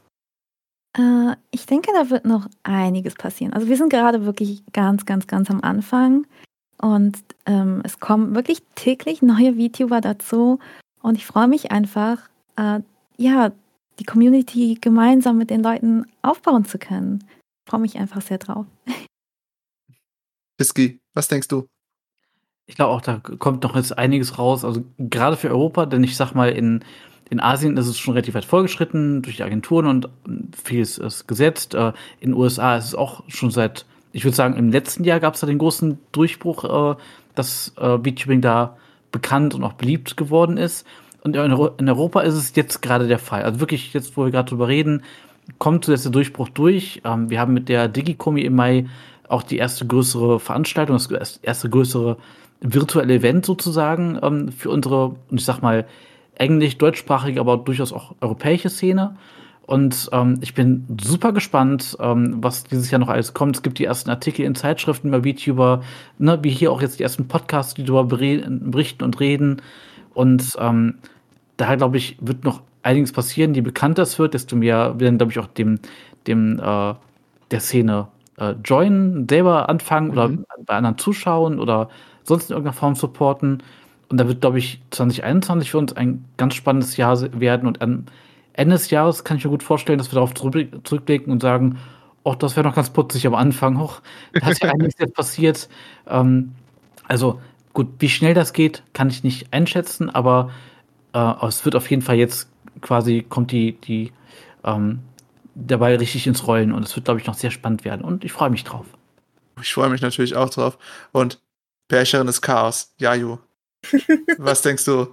S3: Äh, ich denke, da wird noch einiges passieren. Also wir sind gerade wirklich ganz, ganz, ganz am Anfang und ähm, es kommen wirklich täglich neue VTuber dazu und ich freue mich einfach, äh, ja, die Community gemeinsam mit den Leuten aufbauen zu können. Ich freue mich einfach sehr drauf.
S1: Biski, was denkst du?
S4: Ich glaube auch, da kommt noch jetzt einiges raus. Also gerade für Europa, denn ich sag mal, in in Asien ist es schon relativ weit vorgeschritten durch die Agenturen und vieles ist gesetzt. Äh, in den USA ist es auch schon seit, ich würde sagen, im letzten Jahr gab es da den großen Durchbruch, äh, dass äh, VTubing da bekannt und auch beliebt geworden ist. Und in Europa ist es jetzt gerade der Fall. Also wirklich, jetzt, wo wir gerade drüber reden, kommt jetzt der Durchbruch durch. Ähm, wir haben mit der Digikomi im Mai auch die erste größere Veranstaltung, das erste größere virtuelle Event sozusagen ähm, für unsere, ich sag mal, englisch, deutschsprachige, aber durchaus auch europäische Szene. Und ähm, ich bin super gespannt, ähm, was dieses Jahr noch alles kommt. Es gibt die ersten Artikel in Zeitschriften über VTuber, ne, wie hier auch jetzt die ersten Podcasts, die darüber berichten und reden. Und ähm, daher glaube ich, wird noch einiges passieren. Je bekannter es wird, desto mehr werden, glaube ich, auch dem, dem äh, der Szene äh, joinen, selber anfangen mhm. oder bei anderen zuschauen oder sonst in irgendeiner Form supporten. Und da wird, glaube ich, 2021 für uns ein ganz spannendes Jahr werden. Und am Ende des Jahres kann ich mir gut vorstellen, dass wir darauf zurückblicken und sagen, oh, das wäre noch ganz putzig am Anfang. Hoch, da ist ja einiges jetzt passiert. Ähm, also gut, wie schnell das geht, kann ich nicht einschätzen, aber äh, es wird auf jeden Fall jetzt quasi, kommt die, die ähm, dabei richtig ins Rollen und es wird, glaube ich, noch sehr spannend werden. Und ich freue mich drauf.
S1: Ich freue mich natürlich auch drauf. Und Pärcherin des Chaos, Jaju. Was denkst du?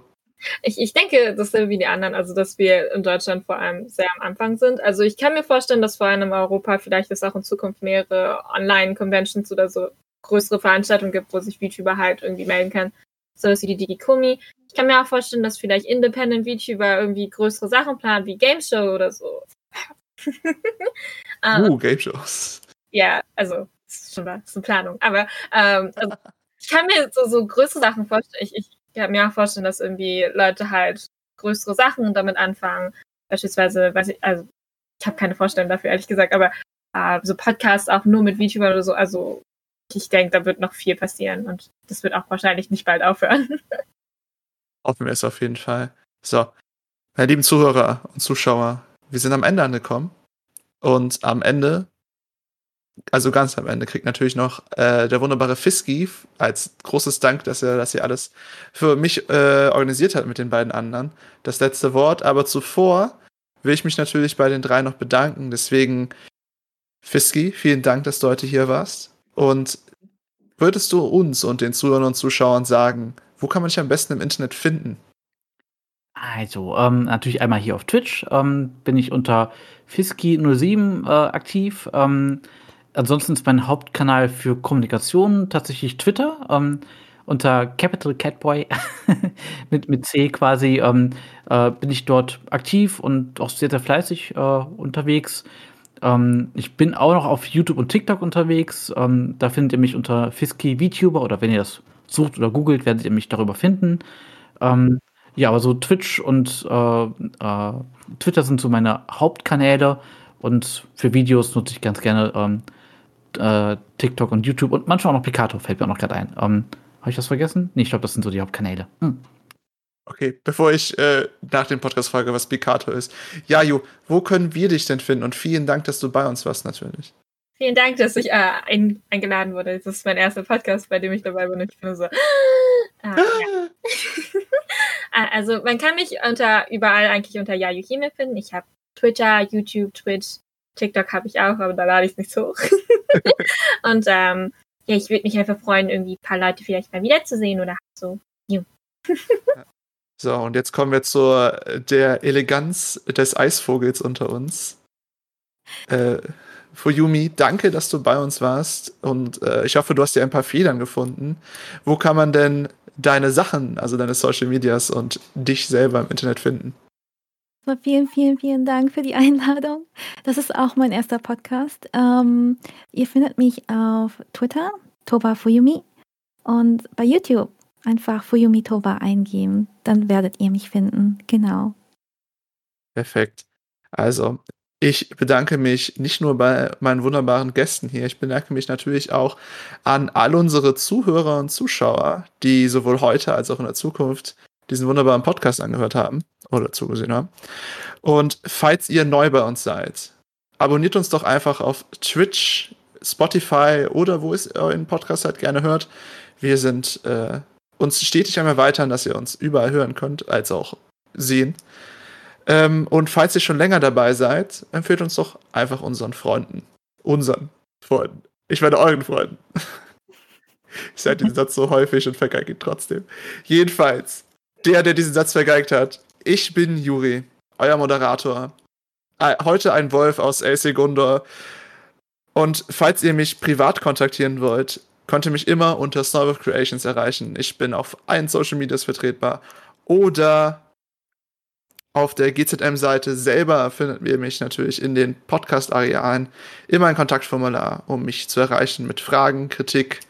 S2: Ich, ich denke dasselbe wie die anderen, also dass wir in Deutschland vor allem sehr am Anfang sind. Also ich kann mir vorstellen, dass vor allem in Europa vielleicht es auch in Zukunft mehrere Online-Conventions oder so größere Veranstaltungen gibt, wo sich VTuber halt irgendwie melden kann. So wie die Digikomi. Ich kann mir auch vorstellen, dass vielleicht Independent VTuber irgendwie größere Sachen planen, wie Game Show oder so.
S1: uh, Game Shows.
S2: Ja, also, das ist schon das ist eine Planung. Aber ähm, also, ich kann mir so, so größere Sachen vorstellen. Ich, ich kann mir auch vorstellen, dass irgendwie Leute halt größere Sachen damit anfangen. Beispielsweise, weiß ich, also ich habe keine Vorstellung dafür, ehrlich gesagt, aber äh, so Podcasts auch nur mit VTuber oder so, also ich denke, da wird noch viel passieren und das wird auch wahrscheinlich nicht bald aufhören.
S1: Hoffen wir es auf jeden Fall. So, meine lieben Zuhörer und Zuschauer, wir sind am Ende angekommen und am Ende also ganz am Ende kriegt natürlich noch äh, der wunderbare Fiski als großes Dank, dass er das hier alles für mich äh, organisiert hat mit den beiden anderen. Das letzte Wort. Aber zuvor will ich mich natürlich bei den drei noch bedanken. Deswegen, Fiski, vielen Dank, dass du heute hier warst. Und würdest du uns und den Zuhörern und Zuschauern sagen, wo kann man dich am besten im Internet finden?
S4: Also, ähm, natürlich einmal hier auf Twitch ähm, bin ich unter Fiski07 äh, aktiv. Ähm, ansonsten ist mein Hauptkanal für Kommunikation tatsächlich Twitter. Ähm, unter Capital Catboy mit, mit C quasi ähm, äh, bin ich dort aktiv und auch sehr, sehr fleißig äh, unterwegs. Ähm, ich bin auch noch auf YouTube und TikTok unterwegs. Ähm, da findet ihr mich unter Fisky VTuber oder wenn ihr das sucht oder googelt, werdet ihr mich darüber finden. Ähm, ja, aber so Twitch und äh, äh Twitter sind so meine Hauptkanäle und für Videos nutze ich ganz gerne ähm, äh, TikTok und YouTube und manchmal auch noch Picato, fällt mir auch noch gerade ein. Ähm, Habe ich das vergessen? Nee, ich glaube, das sind so die Hauptkanäle. Hm.
S1: Okay, bevor ich äh, nach dem Podcast frage, was Picato ist. Jaju, wo können wir dich denn finden? Und vielen Dank, dass du bei uns warst, natürlich.
S2: Vielen Dank, dass ich äh, ein, eingeladen wurde. Das ist mein erster Podcast, bei dem ich dabei bin. Ich bin so. Ah, ja. Ah, also man kann mich unter überall eigentlich unter Yaju Hime finden. Ich habe Twitter, YouTube, Twitch, TikTok habe ich auch, aber da lade ich es nicht hoch. und ähm, ja, ich würde mich einfach freuen, irgendwie ein paar Leute vielleicht mal wiederzusehen oder so.
S1: so, und jetzt kommen wir zur der Eleganz des Eisvogels unter uns. Äh, Fuyumi, danke, dass du bei uns warst und äh, ich hoffe, du hast dir ein paar Federn gefunden. Wo kann man denn deine Sachen, also deine Social Medias und dich selber im Internet finden?
S3: Vielen, vielen, vielen Dank für die Einladung. Das ist auch mein erster Podcast. Ähm, ihr findet mich auf Twitter, Toba Fuyumi, und bei YouTube einfach Fuyumi Toba eingeben. Dann werdet ihr mich finden. Genau.
S1: Perfekt. Also, ich bedanke mich nicht nur bei meinen wunderbaren Gästen hier, ich bedanke mich natürlich auch an all unsere Zuhörer und Zuschauer, die sowohl heute als auch in der Zukunft diesen wunderbaren Podcast angehört haben oder zugesehen haben. Und falls ihr neu bei uns seid, abonniert uns doch einfach auf Twitch, Spotify oder wo es euren Podcast halt gerne hört. Wir sind äh, uns stetig am Erweitern, dass ihr uns überall hören könnt, als auch sehen. Ähm, und falls ihr schon länger dabei seid, empfehlt uns doch einfach unseren Freunden. Unseren Freunden. Ich werde euren Freunden. ich sage diesen Satz so häufig und vergeige ihn trotzdem. Jedenfalls, der, der diesen Satz vergeigt hat. Ich bin Juri, euer Moderator. Äh, heute ein Wolf aus El Segundo. Und falls ihr mich privat kontaktieren wollt, könnt ihr mich immer unter Snowbird Creations erreichen. Ich bin auf allen Social Medias vertretbar. Oder auf der GZM-Seite selber findet ihr mich natürlich in den Podcast-Arealen immer ein Kontaktformular, um mich zu erreichen mit Fragen, Kritik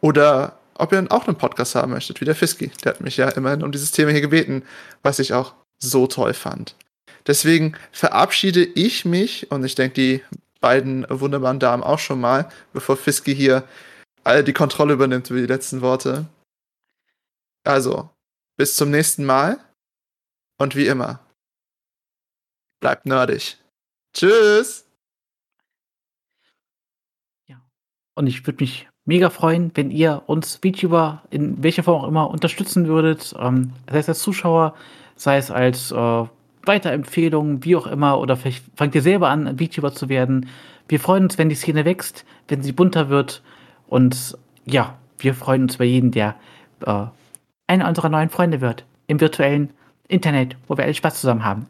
S1: oder ob ihr auch einen Podcast haben möchtet, wie der Fiski. Der hat mich ja immerhin um dieses Thema hier gebeten, was ich auch so toll fand. Deswegen verabschiede ich mich und ich denke, die beiden wunderbaren Damen auch schon mal, bevor Fiski hier all die Kontrolle übernimmt über die letzten Worte. Also, bis zum nächsten Mal und wie immer, bleibt nerdig. Tschüss!
S4: Ja. Und ich würde mich mega freuen, wenn ihr uns VTuber in welcher Form auch immer unterstützen würdet. Ähm, sei es als Zuschauer, sei es als äh, Weiterempfehlungen, wie auch immer, oder vielleicht fangt ihr selber an, VTuber zu werden. Wir freuen uns, wenn die Szene wächst, wenn sie bunter wird. Und ja, wir freuen uns über jeden, der äh, einer unserer neuen Freunde wird. Im virtuellen Internet, wo wir alle Spaß zusammen haben.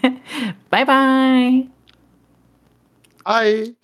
S4: bye, bye.
S1: Bye.